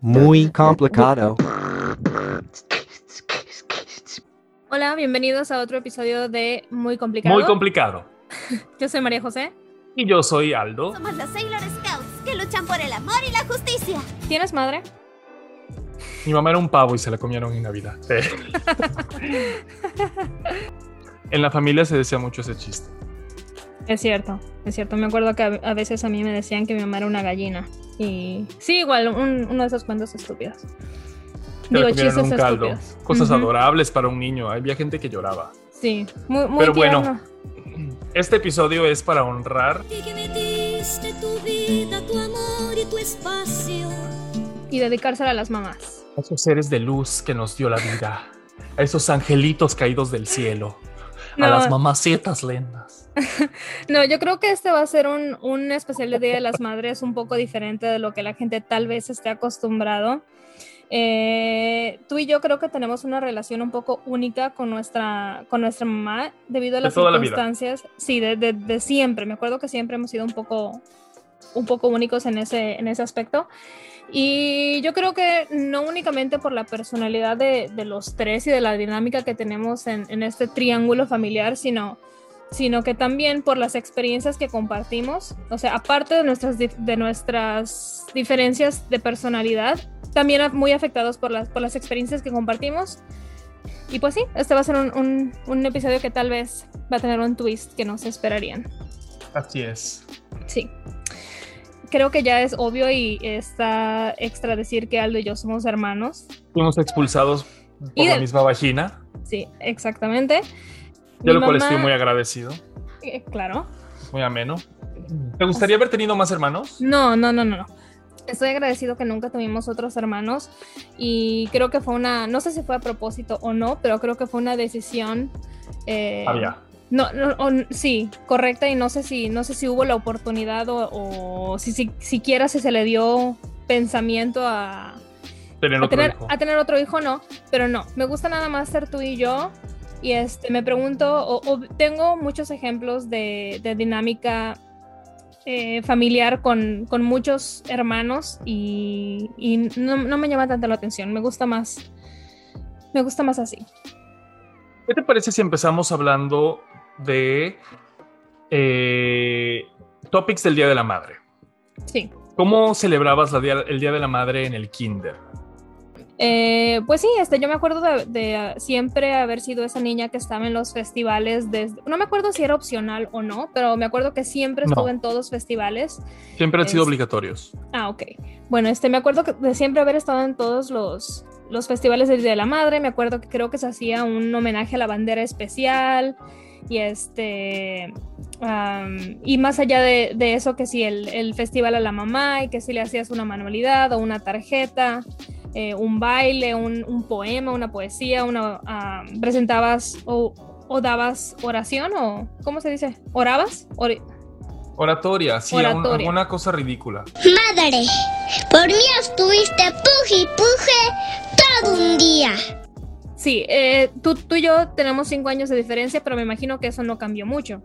Muy complicado. Hola, bienvenidos a otro episodio de Muy complicado. Muy complicado. Yo soy María José. Y yo soy Aldo. Somos los Sailor Scouts que luchan por el amor y la justicia. ¿Tienes madre? Mi mamá era un pavo y se la comieron en Navidad. en la familia se decía mucho ese chiste. Es cierto, es cierto. Me acuerdo que a, veces a mí me decían que mi mamá era una gallina. Y sí, igual, uno de esos cuentos estúpidos. Digo, chistes estúpidos. Cosas adorables para un niño. Había gente que lloraba. Sí, muy, muy Pero bueno, este episodio es para honrar. Y dedicársela a las mamás. A esos seres de luz que nos dio la vida. A esos angelitos caídos del cielo. A las mamacitas lendas. no, yo creo que este va a ser un, un especial de Día de las Madres un poco diferente de lo que la gente tal vez esté acostumbrado. Eh, tú y yo creo que tenemos una relación un poco única con nuestra, con nuestra mamá debido a las circunstancias. sí, de, de, siempre. Me acuerdo que siempre hemos sido un poco, un poco únicos en ese, en ese aspecto. Y yo creo que no únicamente por la personalidad de, de los tres y de la dinámica que tenemos en, en este triángulo familiar, sino sino que también por las experiencias que compartimos, o sea, aparte de nuestras, de nuestras diferencias de personalidad, también muy afectados por las, por las experiencias que compartimos. Y pues sí, este va a ser un, un, episodio que tal vez va a tener un twist que no se esperarían. Así es. Sí. Creo que ya es obvio y está extra decir que Aldo y yo somos hermanos. Fuimos expulsados por la misma vagina. Sí, exactamente. Yo lo cual estoy muy agradecido. Eh, claro. Muy ameno. ¿Te gustaría haber tenido más hermanos? No, no, no, no. Estoy agradecido que nunca tuvimos otros hermanos y creo que fue una, no sé si fue a propósito o no, pero creo que fue una decisión. Eh, Había. No, sí, correcta y no sé si, no sé si hubo la oportunidad o, si, siquiera si se le dio pensamiento a tener otro hijo. a tener otro hijo, no, pero no, me gusta nada más ser tú y yo y este, me pregunto, o, tengo muchos ejemplos de, dinámica eh, familiar con, muchos hermanos y, no, me llama tanto la atención. Me gusta más, me gusta más así. ¿Qué te parece si empezamos hablando de eh, topics del Día de la Madre? Sí. ¿Cómo celebrabas el Día de la Madre en el kinder? Eh, pues sí, este, yo me acuerdo de, siempre haber sido esa niña que estaba en los festivales. Desde, no me acuerdo si era opcional o no, pero me acuerdo que siempre estuve en todos los festivales. Siempre han sido obligatorios. Ah, ok. Bueno, este, me acuerdo de siempre haber estado en todos los, los festivales del Día de la Madre. Me acuerdo que creo que se hacía un homenaje a la bandera especial. Y este. y más allá de, eso, que si el, el, festival a la mamá y que si le hacías una manualidad o una tarjeta. Eh, un baile, un, poema, una poesía, una, presentabas o, dabas oración o, ¿cómo se dice? ¿Orabas? Oratoria, sí, alguna cosa ridícula. Madre, por mí estuviste puje y puje todo un día. Sí, eh, tú, tú y yo tenemos cinco años de diferencia, pero me imagino que eso no cambió mucho.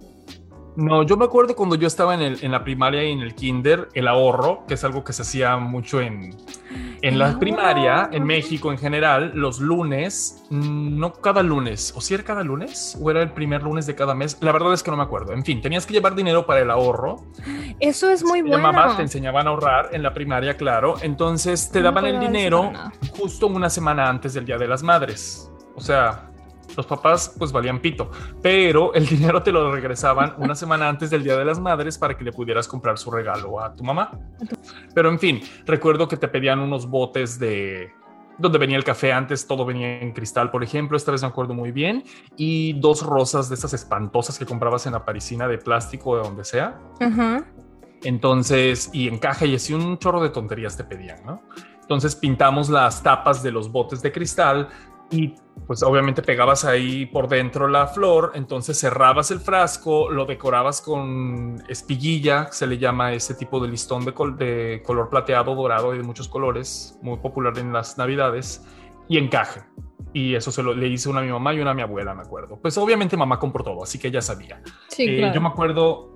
No, yo me acuerdo cuando yo estaba en, el, en, la primaria y en el kinder, el ahorro, que es algo que se hacía mucho en, en la primaria, en México en general, los lunes, mm, no cada lunes, o si era cada lunes, o era el primer lunes de cada mes, la verdad es que no me acuerdo. En fin, tenías que llevar dinero para el ahorro. Eso es muy bueno. Mamás te enseñaban a ahorrar en la primaria, claro. Entonces te daban el dinero justo una semana antes del Día de las Madres. O sea, los papás pues valían pito, pero el dinero te lo regresaban una semana antes del Día de las Madres para que le pudieras comprar su regalo a tu mamá. Pero en fin, recuerdo que te pedían unos botes de donde venía el café antes, todo venía en cristal, por ejemplo, esta vez me acuerdo muy bien, y dos rosas de esas espantosas que comprabas en la parisina de plástico o de donde sea. Entonces, y en caja y así un chorro de tonterías te pedían, ¿no? Entonces pintamos las tapas de los botes de cristal, y pues obviamente pegabas ahí por dentro la flor, entonces cerrabas el frasco, lo decorabas con espiguilla, se le llama ese tipo de listón de, de color plateado, dorado y de muchos colores, muy popular en las navidades, y encaje. Y eso se lo le hice una a mi mamá y una a mi abuela, me acuerdo. Pues obviamente mamá compró todo, así que ella sabía. Sí, eh, Yo me acuerdo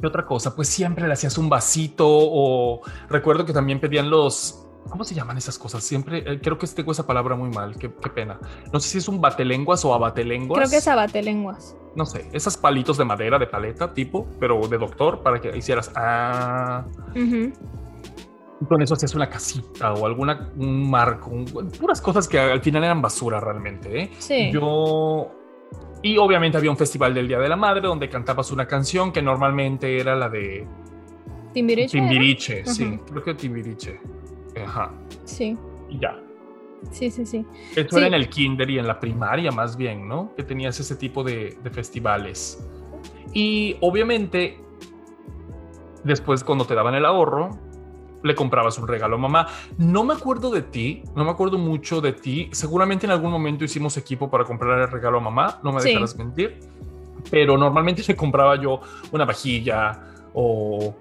¿Qué otra cosa? Pues siempre le hacías un vasito o recuerdo que también pedían los, ¿Cómo se llaman esas cosas? Siempre eh, creo que tengo esa palabra muy mal. Qué, pena. No sé si es un batelenguas o abatelenguas. Creo que es abatelenguas. No sé, esas palitos de madera de paleta tipo, pero de doctor para que hicieras. Ah. Con eso hacías una casita o alguna un marco, puras cosas que al final eran basura realmente. ¿eh? Sí. Yo y obviamente había un festival del Día de la Madre donde cantabas una canción que normalmente era la de Timbiriche. Timbiriche, sí, creo que Timbiriche. Ajá. Sí. Y ya. Sí, sí, sí. Eso era en el kinder y en la primaria más bien, ¿no? Que tenías ese tipo de, festivales. Y obviamente, después cuando te daban el ahorro, le comprabas un regalo a mamá. No me acuerdo de ti, no me acuerdo mucho de ti. Seguramente en algún momento hicimos equipo para comprar el regalo a mamá, no me dejarás mentir. Pero normalmente le compraba yo una vajilla o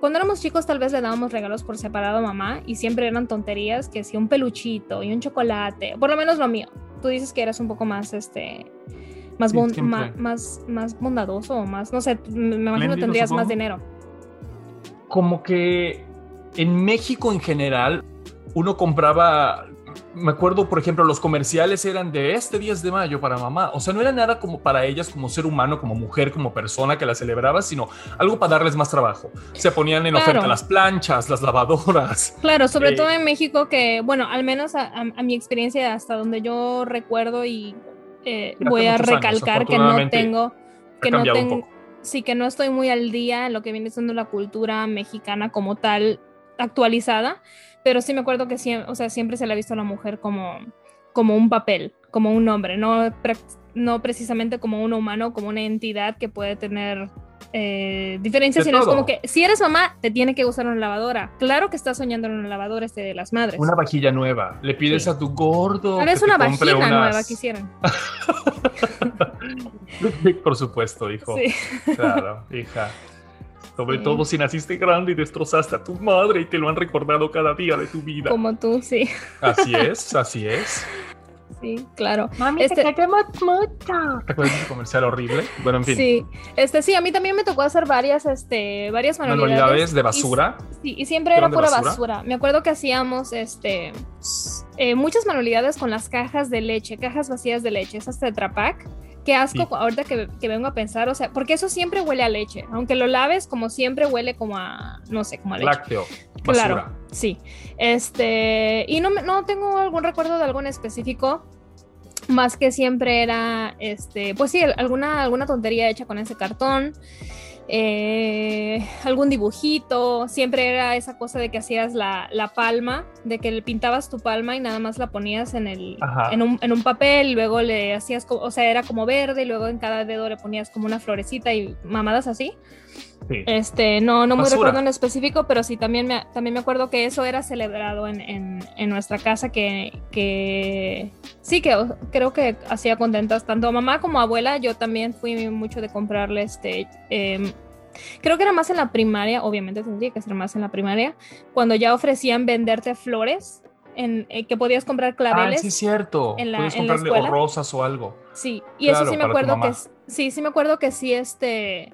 cuando éramos chicos tal vez le dábamos regalos por separado a mamá y siempre eran tonterías que si un peluchito y un chocolate, por lo menos lo mío. Tú dices que eras un poco más este más, más, más bondadoso o más, no sé, me imagino que tendrías más dinero. Como que en México en general uno compraba me acuerdo, por ejemplo, los comerciales eran de este 10 de mayo para mamá. O sea, no era nada como para ellas, como ser humano, como mujer, como persona que la celebraba, sino algo para darles más trabajo. Se ponían en oferta las planchas, las lavadoras. Claro, sobre eh, todo en México, que, bueno, al menos a, mi experiencia, hasta donde yo recuerdo y eh, voy a recalcar que no tengo, que no tengo, sí, que no estoy muy al día en lo que viene siendo la cultura mexicana como tal actualizada pero sí me acuerdo que siempre, o sea, siempre se le ha visto a la mujer como, como un papel, como un hombre, no, no precisamente como un humano, como una entidad que puede tener eh, diferencias, sino es como que si eres mamá, te tiene que gustar una lavadora. Claro que estás soñando en una lavadora este de las madres. Una vajilla nueva. Le pides a tu gordo. Tal vez una vajilla nueva quisieran. Por supuesto, hijo. Sí. Claro, hija. Sobre todo si naciste grande y destrozaste a tu madre y te lo han recordado cada día de tu vida. Como tú, sí. Así es, así es. Sí, claro. Mami, este... te queremos mucho. ¿Te acuerdas de comercial horrible? Bueno, en fin. Sí, este, sí, a mí también me tocó hacer varias, este, varias manualidades. ¿Manualidades de basura? sí, y siempre era pura basura? Me acuerdo que hacíamos, este, eh, muchas manualidades con las cajas de leche, cajas vacías de leche, esas Tetra Pak Qué asco ahorita que, vengo a pensar, o sea, porque eso siempre huele a leche, aunque lo laves, como siempre huele como a, no sé, como a leche. Lácteo. Claro, sí. Este, y no, no tengo algún recuerdo de algo en específico, más que siempre era, este, pues sí, alguna, alguna tontería hecha con ese cartón. Eh, algún dibujito, siempre era esa cosa de que hacías la, palma, de que le pintabas tu palma y nada más la ponías en, el, en un, en, un, papel, y luego le hacías, o sea, era como verde y luego en cada dedo le ponías como una florecita y mamadas así. Este, no, no muy recuerdo en específico, pero sí también me, también me acuerdo que eso era celebrado en, nuestra casa, que, que, sí, que creo que hacía contentas tanto a mamá como a abuela. Yo también fui mucho de comprarle este. Em, creo que era más en la primaria, obviamente tendría que ser más en la primaria, cuando ya ofrecían venderte flores. En, eh, que podías comprar claveles. Ah, sí, cierto. En la, comprarle o rosas o algo. Sí, y eso sí me acuerdo que sí, sí me acuerdo que sí, este,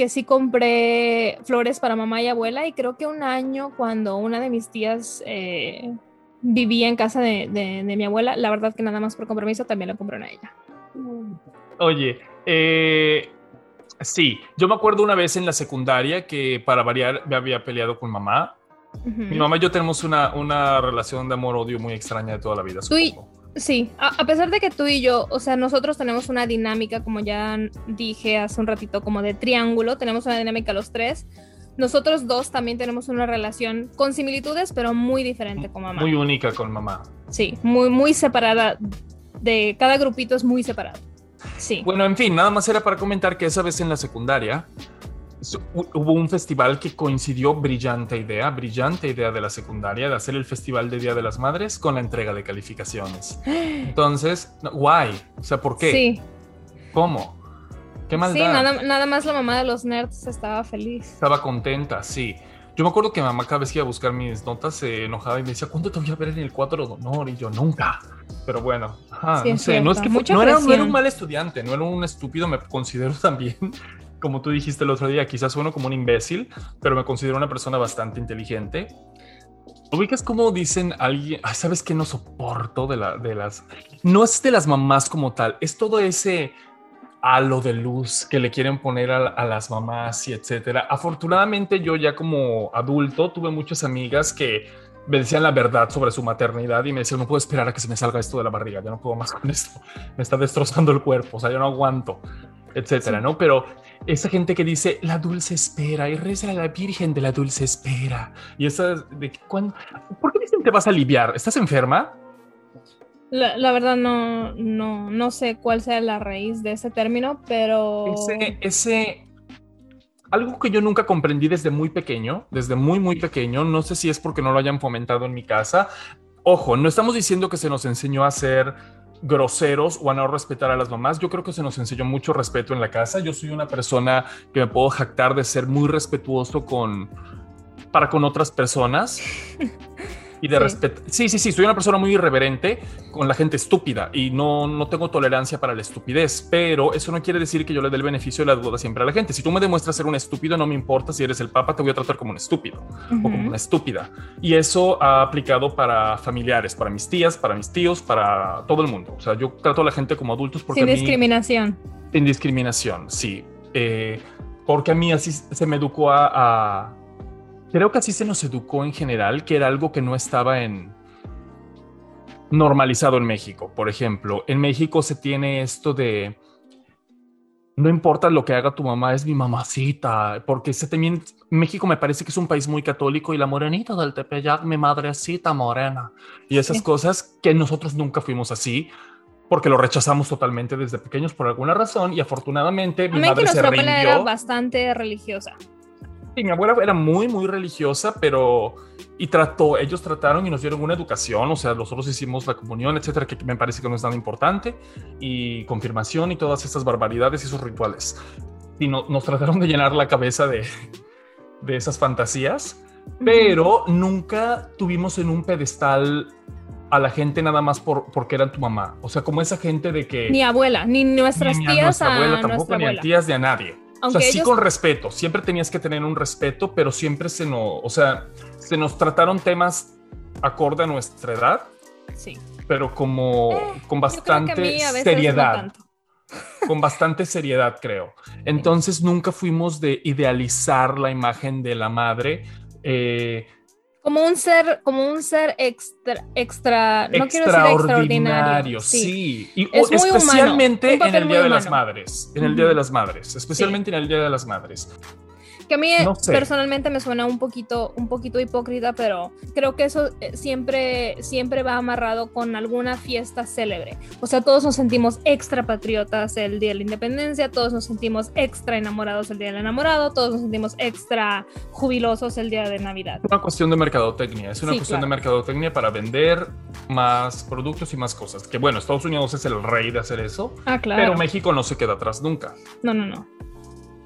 que sí compré flores para mamá y abuela y creo que un año cuando una de mis tías eh, vivía en casa de, mi abuela, la verdad que nada más por compromiso también la compré a ella. Oye, eh, sí, yo me acuerdo una vez en la secundaria que para variar me había peleado con mamá. Mi mamá y yo tenemos una, una relación de amor-odio muy extraña de toda la vida. Sí, a, pesar de que tú y yo, o sea, nosotros tenemos una dinámica, como ya dije hace un ratito, como de triángulo, tenemos una dinámica los tres. Nosotros dos también tenemos una relación con similitudes, pero muy diferente con mamá. Muy única con mamá. Sí, muy, muy separada. De cada grupito es muy separado. Sí. Bueno, en fin, nada más era para comentar que esa vez en la secundaria hubo un festival que coincidió, brillante idea, brillante idea de la secundaria, de hacer el festival de Día de las Madres con la entrega de calificaciones. Entonces, guay, o sea, ¿por qué? Sí. ¿Cómo? ¿Qué maldad? Sí, nada, nada más la mamá de los nerds estaba feliz. Estaba contenta, sí. Yo me acuerdo que mamá cada vez que iba a buscar mis notas se enojaba y me decía, ¿cuándo te voy a ver en el cuadro de honor? Y yo, nunca. Pero bueno, no sé, no es que no era, no era, un mal estudiante, no era un estúpido, me considero también, como tú dijiste el otro día, quizás sueno como un imbécil, pero me considero una persona bastante inteligente. Ubicas como dicen alguien, sabes que no soporto de, la, de las, no es de las mamás como tal, es todo ese halo de luz que le quieren poner a, las mamás y etcétera. Afortunadamente yo ya como adulto tuve muchas amigas que me decían la verdad sobre su maternidad y me decían, no puedo esperar a que se me salga esto de la barriga, ya no puedo más con esto, me está destrozando el cuerpo, o sea, yo no aguanto, etcétera, ¿no? Pero esa gente que dice la dulce espera y reza a la Virgen de la dulce espera y esa de cuando, ¿por qué dicen te vas a aliviar? ¿Estás enferma? La, verdad no, no, no sé cuál sea la raíz de ese término, pero... Ese, ese, algo que yo nunca comprendí desde muy pequeño, desde muy, muy pequeño, no sé si es porque no lo hayan fomentado en mi casa. Ojo, no estamos diciendo que se nos enseñó a ser groseros o a no respetar a las mamás. Yo creo que se nos enseñó mucho respeto en la casa. Yo soy una persona que me puedo jactar de ser muy respetuoso con para con otras personas. y de respeto. Sí, sí, sí, soy una persona muy irreverente con la gente estúpida y no, no tengo tolerancia para la estupidez, pero eso no quiere decir que yo le dé el beneficio de la duda siempre a la gente. Si tú me demuestras ser un estúpido, no me importa si eres el papa, te voy a tratar como un estúpido o como una estúpida. Y eso ha aplicado para familiares, para mis tías, para mis tíos, para todo el mundo. O sea, yo trato a la gente como adultos porque... Sin discriminación. Sin discriminación, sí. Eh, porque a mí así se me educó a Creo que así se nos educó en general, que era algo que no estaba en normalizado en México. Por ejemplo, en México se tiene esto de no importa lo que haga tu mamá, es mi mamacita, porque se también México me parece que es un país muy católico y la morenita del Tepeyac, mi madrecita morena, y esas cosas que nosotros nunca fuimos así porque lo rechazamos totalmente desde pequeños por alguna razón y afortunadamente mi madre se rindió. era bastante religiosa. Sí, mi abuela era muy, muy religiosa, pero y trató, ellos trataron y nos dieron una educación, o sea, nosotros hicimos la comunión, etcétera, que me parece que no es tan importante, y confirmación y todas estas barbaridades y esos rituales. Y no, nos trataron de llenar la cabeza de, de esas fantasías, pero nunca tuvimos en un pedestal a la gente nada más por, porque eran tu mamá. O sea, como esa gente de que... Ni abuela, ni nuestras tías. Ni nuestra abuela, tampoco, ni a tías de a nadie o sea, sí con respeto, siempre tenías que tener un respeto, pero siempre se nos, o sea, se nos trataron temas acorde a nuestra edad. Sí. Pero como eh, con bastante seriedad. con bastante seriedad, creo. Entonces nunca fuimos de idealizar la imagen de la madre. Eh, como un ser, como un ser extra, extra, no quiero decir extraordinario. Sí, Y especialmente en el Día de las Madres, en el Día de las Madres, especialmente en el Día de las Madres que a mí personalmente me suena un poquito, un poquito hipócrita, pero creo que eso eh, siempre, siempre va amarrado con alguna fiesta célebre. O sea, todos nos sentimos extra patriotas el Día de la Independencia, todos nos sentimos extra enamorados el Día del Enamorado, todos nos sentimos extra jubilosos el Día de Navidad. Es una cuestión de mercadotecnia, es una cuestión de mercadotecnia para vender más productos y más cosas. Que bueno, Estados Unidos es el rey de hacer eso, ah, claro. pero México no se queda atrás nunca. No, no, no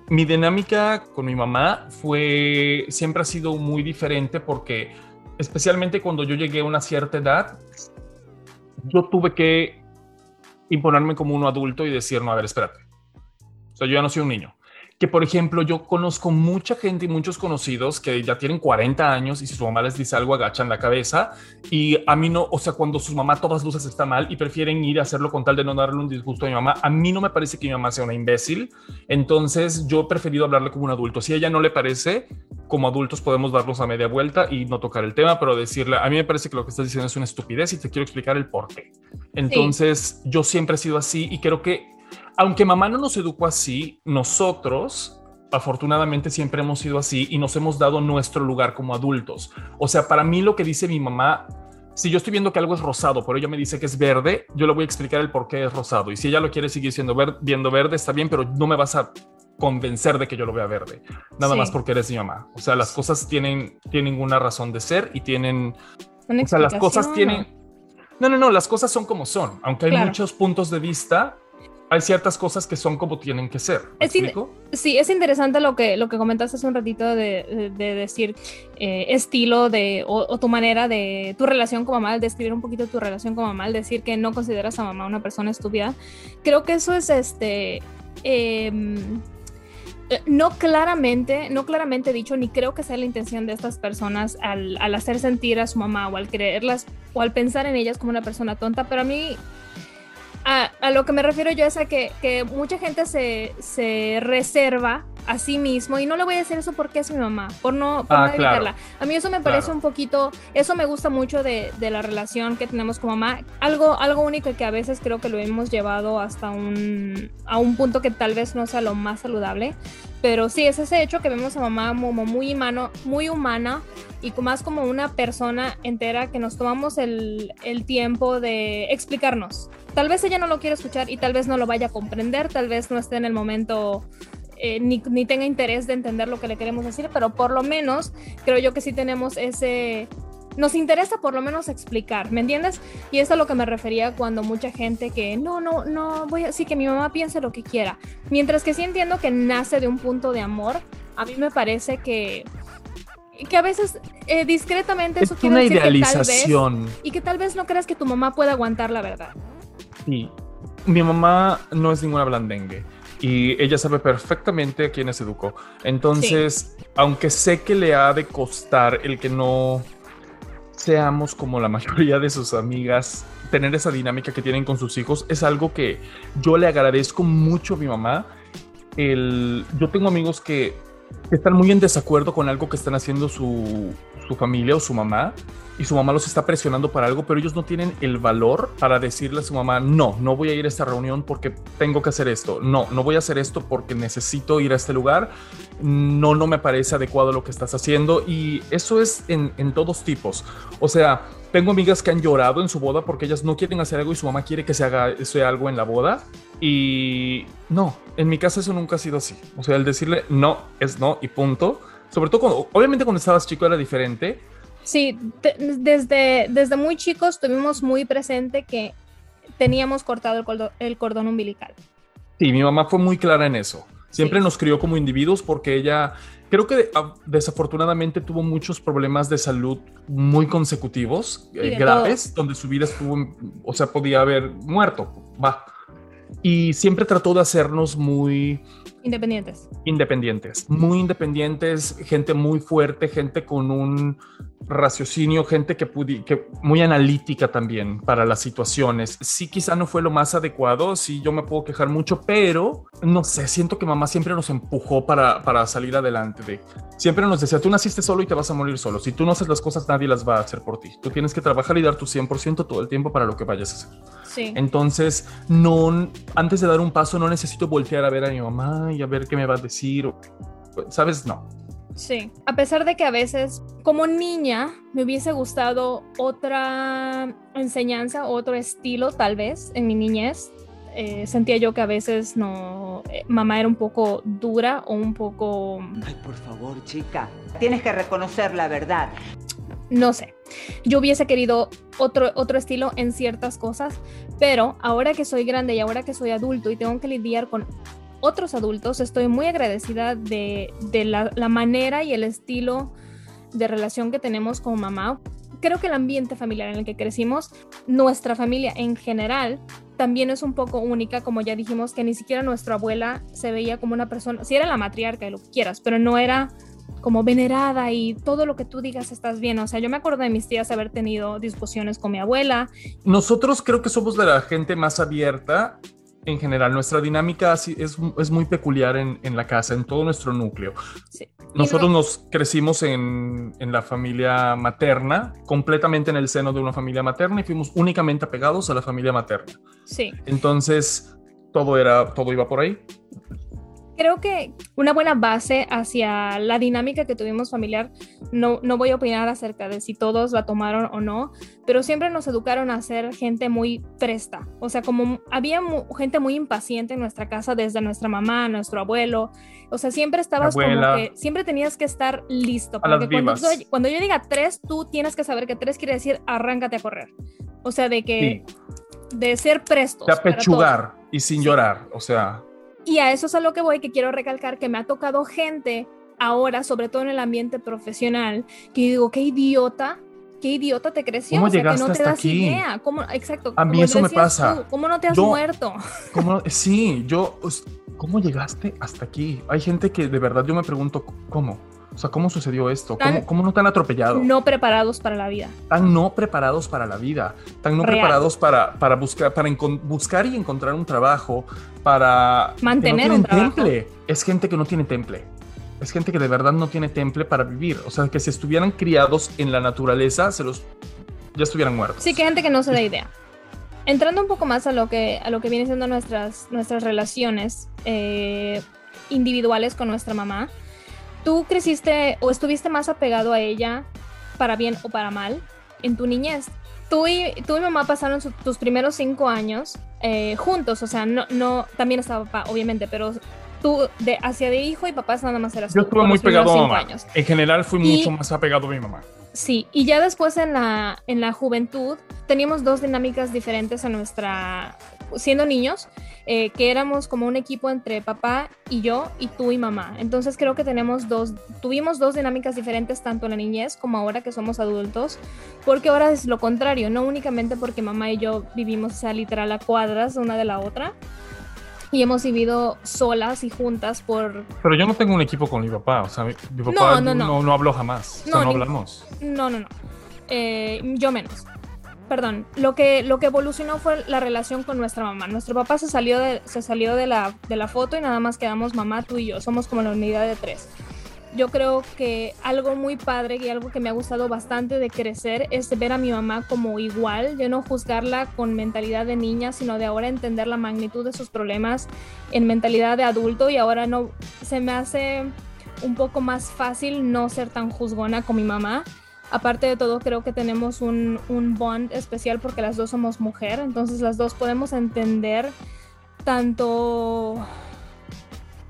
mi dinámica con mi mamá fue, siempre ha sido muy diferente porque especialmente cuando yo llegué a una cierta edad, yo tuve que imponerme como un adulto y decir, no, a ver, espérate. O sea, yo ya no soy un niño que, por ejemplo, yo conozco mucha gente y muchos conocidos que ya tienen 40 años y si su mamá les dice algo agachan la cabeza y a mí no, o sea, cuando su mamá todas luces está mal y prefieren ir a hacerlo con tal de no darle un disgusto a mi mamá, a mí no me parece que mi mamá sea una imbécil, entonces yo he preferido hablarle como un adulto. Si a ella no le parece, como adultos podemos darnos a media vuelta y no tocar el tema, pero decirle, a mí me parece que lo que estás diciendo es una estupidez y te quiero explicar el por qué. Entonces, yo siempre he sido así y creo que aunque mamá no nos educó así, nosotros afortunadamente siempre hemos sido así y nos hemos dado nuestro lugar como adultos. O sea, para mí lo que dice mi mamá, si yo estoy viendo que algo es rosado, pero ella me dice que es verde, yo le voy a explicar el por qué es rosado. Y si ella lo quiere seguir siendo viendo verde, está bien, pero no me vas a convencer de que yo lo vea verde. Nada más porque eres mi mamá. O sea, las cosas tienen, tienen una razón de ser y tienen... o sea, las cosas tienen... No, no, no, las cosas son como son. Aunque hay muchos puntos de vista, hay ciertas cosas que son como tienen que ser. sí, es interesante lo que, lo que comentaste hace un ratito de, decir eh, estilo de, o, tu manera de tu relación con mamá, describir un poquito tu relación con mamá, decir que no consideras a mamá una persona estúpida. Creo que eso es este. Em, eh, no claramente, no claramente dicho, ni creo que sea la intención de estas personas al, al, hacer sentir a su mamá o al creerlas o al pensar en ellas como una persona tonta, pero a mí, a, a lo que me refiero yo es a que, que mucha gente se, se reserva a sí mismo y no le voy a decir eso porque es mi mamá, por no, por Ah, no claro. evitarla. A mí eso me parece Claro. un poquito, eso me gusta mucho de, de la relación que tenemos con mamá. Algo, algo único que a veces creo que lo hemos llevado hasta un, a un punto que tal vez no sea lo más saludable. Pero sí, es ese hecho que vemos a mamá como muy, humano, muy humana y más como una persona entera que nos tomamos el, el tiempo de explicarnos. Tal vez ella no lo quiere escuchar y tal vez no lo vaya a comprender, tal vez no esté en el momento eh, ni, ni tenga interés de entender lo que le queremos decir, pero por lo menos creo yo que sí tenemos ese... Nos interesa por lo menos explicar, ¿me entiendes? Y eso es a lo que me refería cuando mucha gente que no, no, no, voy a, sí, que mi mamá piense lo que quiera. Mientras que sí entiendo que nace de un punto de amor, a mí me parece que, que a veces eh, discretamente Es eso quiere una decir que tal vez idealización. y que tal vez no creas que tu mamá pueda aguantar la verdad. Sí. Mi mamá no es ninguna blandengue y ella sabe perfectamente a quiénes educó. Entonces, aunque sé que le ha de costar el que no seamos como la mayoría de sus amigas, tener esa dinámica que tienen con sus hijos, es algo que yo le agradezco mucho a mi mamá. El, yo tengo amigos que, que están muy en desacuerdo con algo que están haciendo su, su familia o su mamá y su mamá los está presionando para algo, pero ellos no tienen el valor para decirle a su mamá, no, no voy a ir a esta reunión porque tengo que hacer esto, no, no voy a hacer esto porque necesito ir a este lugar, no, no me parece adecuado lo que estás haciendo y eso es en, en todos tipos. O sea, tengo amigas que han llorado en su boda porque ellas no quieren hacer algo y su mamá quiere que se haga sea algo en la boda y no, en mi casa eso nunca ha sido así. O sea, el decirle no es no y punto. Sobre todo cuando, obviamente cuando estabas chico era diferente, Sí, te- desde, desde muy chicos tuvimos muy presente que teníamos cortado el cordón, el cordón umbilical. Sí, mi mamá fue muy clara en eso. Siempre Sí. nos crió como individuos porque ella, creo que ah, desafortunadamente tuvo muchos problemas de salud muy consecutivos, eh, graves, donde su vida estuvo, o sea, podía haber muerto. Va. Y siempre trató de hacernos muy Independientes. independientes, muy independientes, gente muy fuerte, gente con un raciocinio, gente que, pudi- que muy analítica también para las situaciones. Sí, quizá no fue lo más adecuado, sí, yo me puedo quejar mucho, pero no sé, siento que mamá siempre nos empujó para, para salir adelante. De, siempre nos decía, tú naciste solo y te vas a morir solo. Si tú no haces las cosas, nadie las va a hacer por ti. Tú tienes que trabajar y dar tu 100% todo el tiempo para lo que vayas a hacer. Sí. Entonces, no, antes de dar un paso, no necesito voltear a ver a mi mamá y a ver qué me va a decir. o- ¿Sabes? No. Sí, a pesar de que a veces como niña me hubiese gustado otra enseñanza, otro estilo tal vez en mi niñez, eh, sentía yo que a veces no, eh, mamá era un poco dura o un poco, Ay, por favor, chica. Tienes que reconocer la verdad. no sé, yo hubiese querido otro, otro estilo en ciertas cosas, pero ahora que soy grande y ahora que soy adulto y tengo que lidiar con otros adultos, estoy muy agradecida de, de la, la manera y el estilo de relación que tenemos con mamá. Creo que el ambiente familiar en el que crecimos, nuestra familia en general, también es un poco única, como ya dijimos, que ni siquiera nuestra abuela se veía como una persona, si era la matriarca y lo que quieras, pero no era como venerada y todo lo que tú digas estás bien. O sea, yo me acuerdo de mis tías haber tenido discusiones con mi abuela. Nosotros creo que somos de la gente más abierta en general. Nuestra dinámica es, es muy peculiar en, en la casa, en todo nuestro núcleo. Sí. Nosotros no- nos crecimos en, en la familia materna, completamente en el seno de una familia materna y fuimos únicamente apegados a la familia materna. Sí. Entonces, todo era, todo iba por ahí. Creo que una buena base hacia la dinámica que tuvimos familiar, no, no voy a opinar acerca de si todos la tomaron o no, pero siempre nos educaron a ser gente muy presta. O sea, como había mu- gente muy impaciente en nuestra casa, desde nuestra mamá, nuestro abuelo. O sea, siempre estabas Abuela. como que, siempre tenías que estar listo. A las Porque cuando, cuando yo diga tres, tú tienes que saber que tres quiere decir arráncate a correr. O sea, de que, de ser prestos. De apechugar y sin Sí. llorar. O sea, Y a eso es a lo que voy, que quiero recalcar que me ha tocado gente ahora, sobre todo en el ambiente profesional, que yo digo, qué idiota, qué idiota te creció. ¿Cómo o sea, que llegaste no te hasta das aquí? idea. ¿Cómo, exacto. A mí eso me pasa. tú, ¿Cómo no te has Yo- muerto? ¿cómo? sí, yo, ¿cómo llegaste hasta aquí? Hay gente que de verdad yo me pregunto, ¿cómo? O sea, ¿cómo sucedió esto? ¿Cómo, cómo no tan atropellado? No preparados para la vida. Tan no preparados para la vida, tan no preparados para, para, buscar, para buscar y encontrar un trabajo, para mantener un trabajo. temple. Es gente que no tiene temple. Es gente que de verdad no tiene temple para vivir. O sea, que si estuvieran criados en la naturaleza, se los ya estuvieran muertos. Sí, que gente que no se da idea. Entrando un poco más a lo que, a lo que vienen siendo nuestras, nuestras relaciones eh, individuales con nuestra mamá, ¿Tú creciste o estuviste más apegado a ella, para bien o para mal, en tu niñez? Tú y, tú y mamá pasaron tus primeros cinco años eh, juntos, o sea, no, no, también estaba papá, obviamente, pero tú de hacia de hijo y papás nada más eras Yo estuve muy pegado a mamá. Años. En general fui mucho más apegado a mi mamá. Sí, y ya después en la, en la juventud teníamos dos dinámicas diferentes en nuestra, siendo niños, eh, que éramos como un equipo entre papá y yo y tú y mamá. Entonces creo que tenemos dos, tuvimos dos dinámicas diferentes tanto en la niñez como ahora que somos adultos, porque ahora es lo contrario, no únicamente porque mamá y yo vivimos, o sea, literal a cuadras una de la otra, y hemos vivido solas y juntas por... Pero yo no tengo un equipo con mi papá, o sea, mi, papá no, no, no. habló jamás, no, hablamos. No, no, no, eh, yo menos. Perdón, lo que, lo que evolucionó fue la relación con nuestra mamá. Nuestro papá se salió, de, se salió de, la, de la foto y nada más quedamos mamá, tú y yo. Somos como la unidad de tres yo creo que algo muy padre y algo que me ha gustado bastante de crecer es ver a mi mamá como igual, yo no juzgarla con mentalidad de niña, sino de ahora entender la magnitud de sus problemas en mentalidad de adulto y ahora no se me hace un poco más fácil no ser tan juzgona con mi mamá. Aparte de todo, creo que tenemos un, un bond especial porque las dos somos mujer, entonces las dos podemos entender tanto...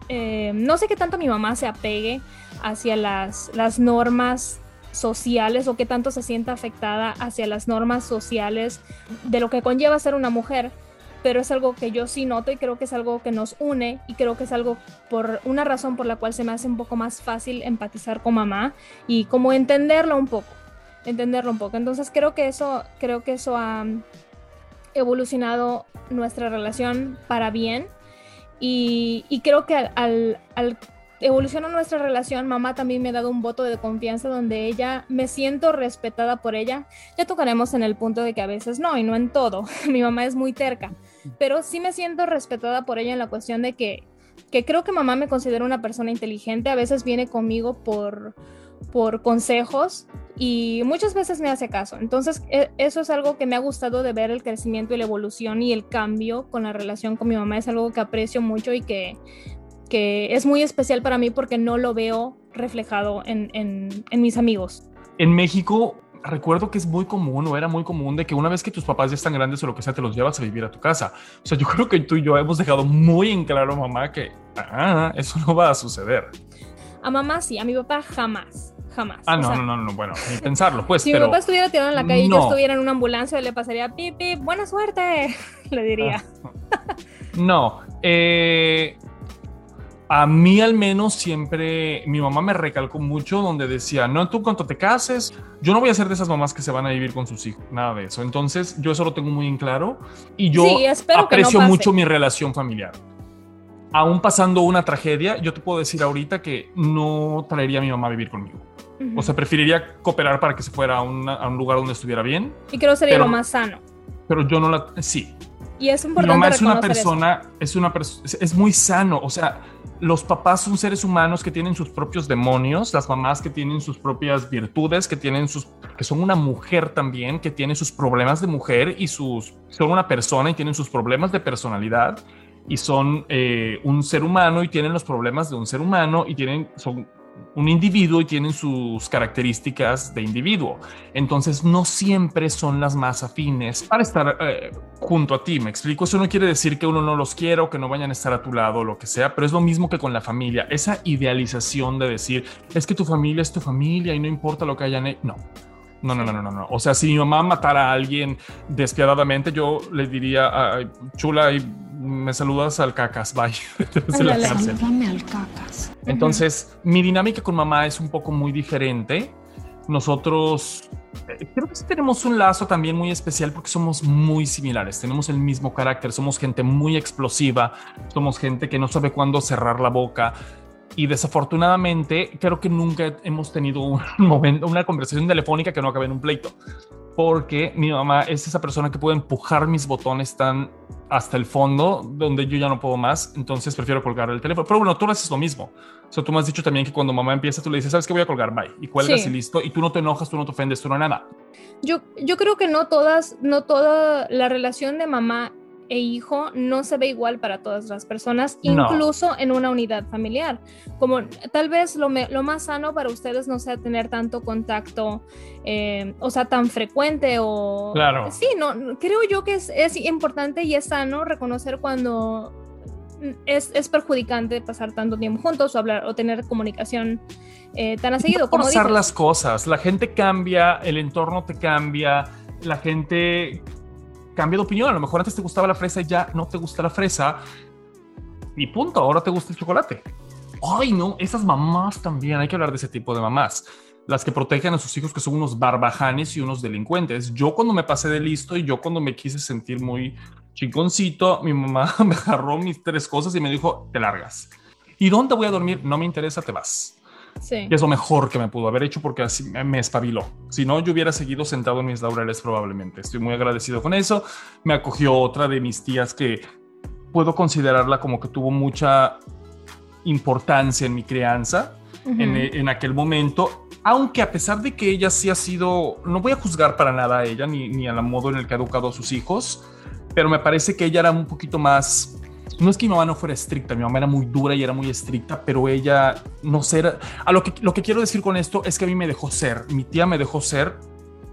Eh, no sé qué tanto mi mamá se apegue hacia las, las normas sociales o qué tanto se sienta afectada hacia las normas sociales de lo que conlleva ser una mujer, pero es algo que yo sí noto y creo que es algo que nos une y creo que es algo por una razón por la cual se me hace un poco más fácil empatizar con mamá y como entenderlo un poco, entenderlo un poco. Entonces creo que eso, creo que eso ha evolucionado nuestra relación para bien y, creo que al, al evoluciona nuestra relación, mamá también me ha dado un voto de confianza donde ella me siento respetada por ella. Ya tocaremos en el punto de que a veces no, y no en todo. Mi mamá es muy terca, pero sí me siento respetada por ella en la cuestión de que, que creo que mamá me considera una persona inteligente. A veces viene conmigo por, por consejos y muchas veces me hace caso. Entonces, e, eso es algo que me ha gustado de ver el crecimiento y la evolución y el cambio con la relación con mi mamá. Es algo que aprecio mucho y que que es muy especial para mí porque no lo veo reflejado en, en, mis amigos. En México, recuerdo que es muy común o era muy común de que una vez que tus papás ya están grandes o lo que sea, te los llevas a vivir a tu casa. O sea, yo creo que tú y yo hemos dejado muy en claro, mamá, que ah, eso no va a suceder. A mamá sí, a mi papá jamás. Jamás. Ah, no, no, no, no, bueno, ni pensarlo, pues. Si mi papá estuviera tirado en la calle y yo estuviera en una ambulancia, le pasaría pipi, buena suerte, le diría. no, eh, a mí al menos siempre mi mamá me recalcó mucho donde decía, no, tú cuando te cases, yo no voy a ser de esas mamás que se van a vivir con sus hijos, nada de eso. Entonces yo eso lo tengo muy en claro y yo aprecio mucho mi relación familiar. Aún pasando una tragedia, yo te puedo decir ahorita que no traería a mi mamá a vivir conmigo. O sea, preferiría cooperar para que se fuera a, un lugar donde estuviera bien. Y creo que sería lo más sano. Pero yo no la... Sí. Y es importante. Mi mamá es una persona, es una persona, es muy sano. O sea, los papás son seres humanos que tienen sus propios demonios, las mamás que tienen sus propias virtudes, que tienen sus, que son una mujer también, que tiene sus problemas de mujer y sus, son una persona y tienen sus problemas de personalidad y son eh, un ser humano y tienen los problemas de un ser humano y tienen, son un individuo y tienen sus características de individuo. Entonces no siempre son las más afines para estar eh, junto a ti. Me explico, eso no quiere decir que uno no los quiera o que no vayan a estar a tu lado o lo que sea, pero es lo mismo que con la familia. Esa idealización de decir, es que tu familia es tu familia y no importa lo que hayan hecho. No. No, no, no, no, no. O sea, si mi mamá matara a alguien despiadadamente, yo le diría, chula, me saludas al cacas, bye. al cacas. Entonces, mi dinámica con mamá es un poco muy diferente. Nosotros eh, creo que tenemos un lazo también muy especial porque somos muy similares, tenemos el mismo carácter, somos gente muy explosiva, somos gente que no sabe cuándo cerrar la boca. Y desafortunadamente creo que nunca hemos tenido un momento, una conversación telefónica que no acabe en un pleito porque mi mamá es esa persona que puede empujar mis botones tan hasta el fondo donde yo ya no puedo más, entonces prefiero colgar el teléfono. Pero bueno, tú haces lo mismo. O sea, tú me has dicho también que cuando mamá empieza, tú le dices, ¿sabes qué voy a colgar? Bye. Y cuelgas y listo. Y tú no te enojas, tú no te ofendes, tú no nada. Yo, yo creo que no todas, no toda la relación de mamá e hijo no se ve igual para todas las personas, incluso en una unidad familiar. Como tal vez lo, lo, más sano para ustedes no sea tener tanto contacto, eh, o sea, tan frecuente o... Claro. Sí, no, creo yo que es, es importante y es sano reconocer cuando es, es, perjudicante pasar tanto tiempo juntos o hablar o tener comunicación eh, tan a seguido. Como pasar las cosas, la gente cambia, el entorno te cambia, la gente cambia de opinión. A lo mejor antes te gustaba la fresa y ya no te gusta la fresa. Y punto, ahora te gusta el chocolate. Ay, no, esas mamás también, hay que hablar de ese tipo de mamás. Las que protegen a sus hijos que son unos barbajanes y unos delincuentes. Yo cuando me pasé de listo y yo cuando me quise sentir muy chingoncito, mi mamá me agarró mis tres cosas y me dijo, te largas. ¿Y dónde voy a dormir? No me interesa, te vas. Sí. es lo mejor que me pudo haber hecho porque así me espabiló. Si no, yo hubiera seguido sentado en mis laureles probablemente. Estoy muy agradecido con eso. Me acogió otra de mis tías que puedo considerarla como que tuvo mucha importancia en mi crianza en, en, aquel momento. Aunque a pesar de que ella sí ha sido, no voy a juzgar para nada a ella ni, ni a la modo en el que ha educado a sus hijos, pero me parece que ella era un poquito más no es que mi mamá no fuera estricta, mi mamá era muy dura y era muy estricta, pero ella no sé, a lo que, lo que quiero decir con esto es que a mí me dejó ser, mi tía me dejó ser,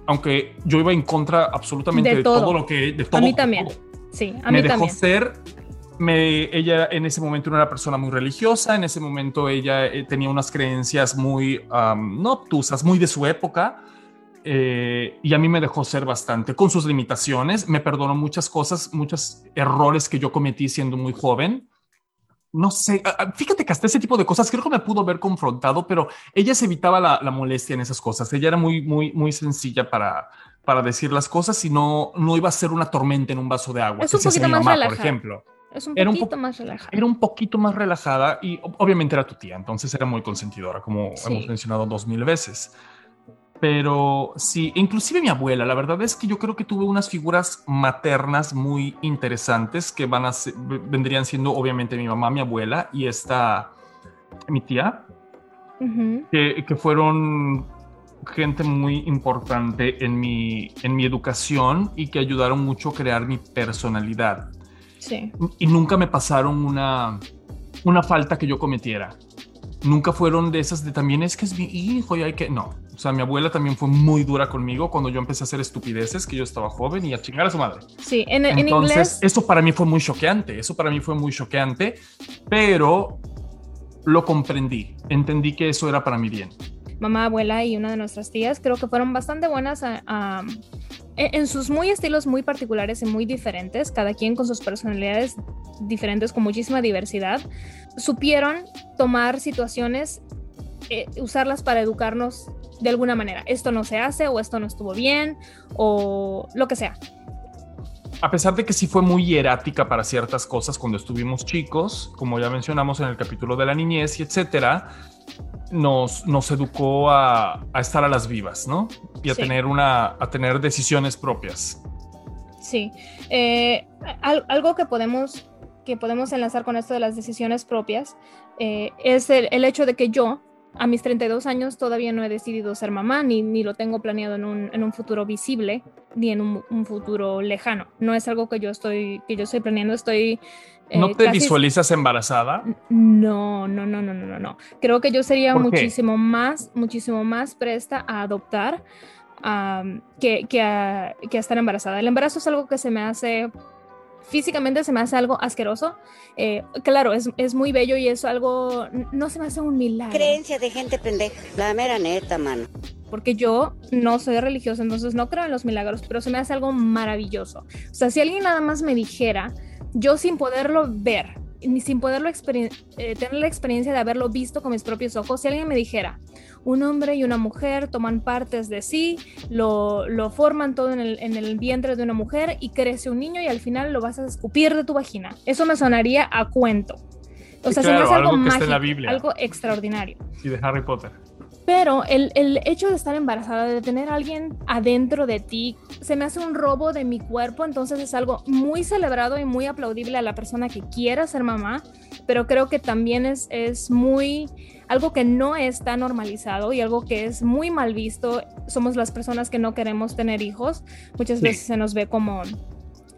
aunque yo iba en contra absolutamente de, todo. lo que, de todo. A mí también, sí, a me mí dejó ser, me, ella en ese momento no era una persona muy religiosa, en ese momento ella eh, tenía unas creencias muy no obtusas, muy de su época, eh, y a mí me dejó ser bastante con sus limitaciones, me perdonó muchas cosas, muchos errores que yo cometí siendo muy joven. No sé, fíjate que hasta ese tipo de cosas creo que me pudo haber confrontado, pero ella se evitaba la, molestia en esas cosas. Ella era muy, muy, muy sencilla para, para decir las cosas y no, no iba a ser una tormenta en un vaso de agua. Es un poquito más relajada. por ejemplo. Es un poquito más relajada. Era un poquito más relajada y obviamente era tu tía, entonces era muy consentidora, como hemos mencionado dos mil veces. Pero sí, inclusive mi abuela, la verdad es que yo creo que tuve unas figuras maternas muy interesantes que van a vendrían siendo obviamente mi mamá, mi abuela y esta, mi tía, que, que, fueron gente muy importante en mi, en mi educación y que ayudaron mucho a crear mi personalidad. Sí. Y nunca me pasaron una, una falta que yo cometiera nunca fueron de esas de también es que es mi hijo y hay que no. O sea, mi abuela también fue muy dura conmigo cuando yo empecé a hacer estupideces, que yo estaba joven y a chingar a su madre. Sí, en, Entonces, inglés. Eso para mí fue muy choqueante. Eso para mí fue muy choqueante, pero lo comprendí. Entendí que eso era para mi bien. Mamá, abuela y una de nuestras tías creo que fueron bastante buenas en sus muy estilos muy particulares y muy diferentes, cada quien con sus personalidades diferentes, con muchísima diversidad supieron tomar situaciones, eh, usarlas para educarnos de alguna manera. Esto no se hace o esto no estuvo bien o lo que sea. A pesar de que sí fue muy hierática para ciertas cosas cuando estuvimos chicos, como ya mencionamos en el capítulo de la niñez y etcétera, nos, nos educó a, estar a las vivas, ¿no? Y a tener una, a tener decisiones propias. Sí. Eh, algo que podemos que podemos enlazar con esto de las decisiones propias eh, es el, hecho de que yo, a mis 32 años, todavía no he decidido ser mamá, ni, ni lo tengo planeado en un, en un futuro visible, ni en un, futuro lejano. No es algo que yo estoy, que yo estoy planeando, estoy... Eh, ¿No te visualizas embarazada? No, no, no, no, no, no. Creo que yo sería muchísimo más, muchísimo más presta a adoptar que, que, a, que a estar embarazada. El embarazo es algo que se me hace físicamente se me hace algo asqueroso. Eh, claro, es, es, muy bello y es algo, no se me hace un milagro. Creencia de gente pendeja, la mera neta, mano. Porque yo no soy religiosa, entonces no creo en los milagros, pero se me hace algo maravilloso. O sea, si alguien nada más me dijera, yo sin poderlo ver, ni sin poderlo eh, tener la experiencia de haberlo visto con mis propios ojos, si alguien me dijera, un hombre y una mujer toman partes de sí, lo, lo forman todo en el, en el, vientre de una mujer y crece un niño y al final lo vas a escupir de tu vagina. Eso me sonaría a cuento. O sea, se me hace algo, mágico, algo extraordinario. Sí, de Harry Potter. Pero el, el, hecho de estar embarazada, de tener a alguien adentro de ti, se me hace un robo de mi cuerpo, entonces es algo muy celebrado y muy aplaudible a la persona que quiera ser mamá, pero creo que también es, es muy algo que no está normalizado y algo que es muy mal visto. Somos las personas que no queremos tener hijos, muchas veces se nos ve como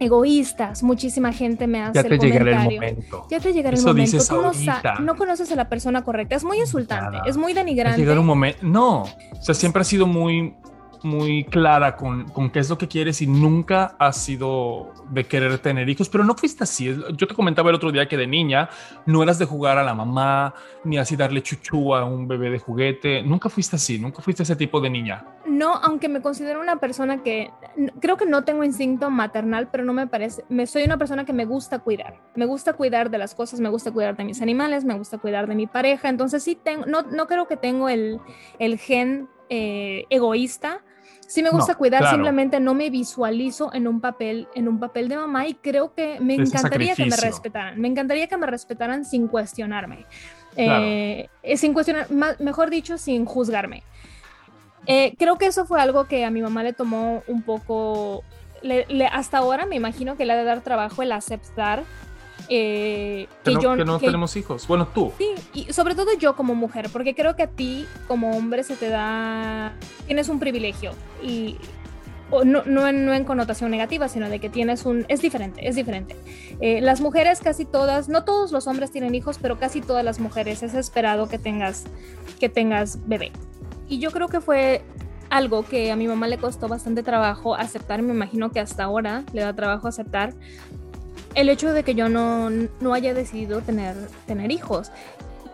egoístas. Muchísima gente me hace ya te el comentario. El momento. Ya te llegará el momento. Tú no, no, conoces a la persona correcta. Es muy insultante, es muy denigrante. Llegar un momento. No, o sea, siempre ha sido muy muy clara con, con, qué es lo que quieres y nunca has sido de querer tener hijos, pero no fuiste así. Yo te comentaba el otro día que de niña no eras de jugar a la mamá, ni así darle chuchu a un bebé de juguete. Nunca fuiste así, nunca fuiste ese tipo de niña. No, aunque me considero una persona que creo que no tengo instinto maternal, pero no me parece, me soy una persona que me gusta cuidar. Me gusta cuidar de las cosas, me gusta cuidar de mis animales, me gusta cuidar de mi pareja. Entonces sí tengo, no, no creo que tengo el, el gen eh, egoísta Sí me gusta cuidar, simplemente no me visualizo en un papel, en un papel de mamá y creo que me encantaría que me respetaran. Me encantaría que me respetaran sin cuestionarme. Eh, eh, sin cuestionar, mejor dicho, sin juzgarme. Eh, creo que eso fue algo que a mi mamá le tomó un poco, hasta ahora me imagino que le ha de dar trabajo el aceptar eh, que, no, tenemos hijos. Bueno, tú. Sí, y sobre todo yo como mujer, porque creo que a ti como hombre se te da, tienes un privilegio y no, no, en, connotación negativa, sino de que tienes un, es diferente, es diferente. Eh, las mujeres casi todas, no todos los hombres tienen hijos, pero casi todas las mujeres es esperado que tengas, que tengas bebé. Y yo creo que fue algo que a mi mamá le costó bastante trabajo aceptar, me imagino que hasta ahora le da trabajo aceptar, el hecho de que yo no, no haya decidido tener, tener hijos.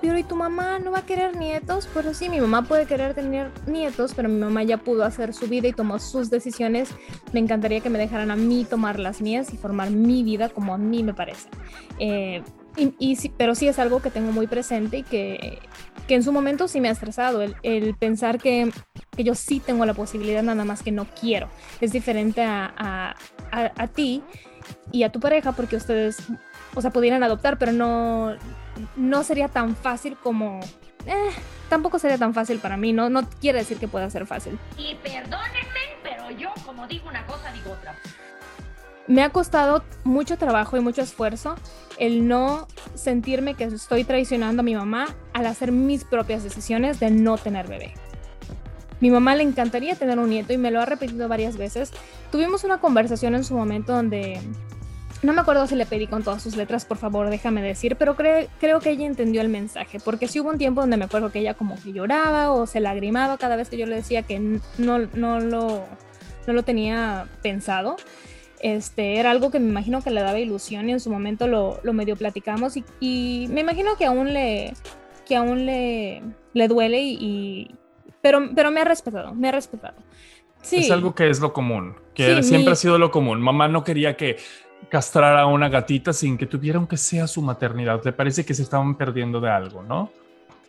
Pero ¿y tu mamá no va a querer nietos? Pero sí, mi mamá puede querer tener nietos, pero mi mamá ya pudo hacer su vida y tomó sus decisiones. Me encantaría que me dejaran a mí tomar las mías y formar mi vida como a mí me parece. Eh, y, pero sí es algo que tengo muy presente y que, que en su momento sí me ha estresado, el, pensar que, que, yo sí tengo la posibilidad, nada más que no quiero. Es diferente a, a, a ti y a tu pareja porque ustedes, o sea, pudieran adoptar, pero no, no sería tan fácil como... Eh, tampoco sería tan fácil para mí, no, no quiere decir que pueda ser fácil. Y perdónenme, pero yo como digo una cosa, digo otra. Me ha costado mucho trabajo y mucho esfuerzo el no sentirme que estoy traicionando a mi mamá al hacer mis propias decisiones de no tener bebé. Mi mamá le encantaría tener un nieto y me lo ha repetido varias veces. Tuvimos una conversación en su momento donde no me acuerdo si le pedí con todas sus letras, por favor, déjame decir, pero creo que ella entendió el mensaje, porque sí hubo un tiempo donde me acuerdo que ella como que lloraba o se lagrimaba cada vez que yo le decía que no, no, lo, no lo tenía pensado. Este, era algo que me imagino que le daba ilusión y en su momento lo, lo medio platicamos y, y, me imagino que aún le, que aún le, le duele y, pero, pero me ha respetado, me ha respetado. Sí. Es algo que es lo común, que siempre ha sido lo común. Mamá no quería que castrara a una gatita sin que tuviera aunque sea su maternidad. Le parece que se estaban perdiendo de algo, ¿no?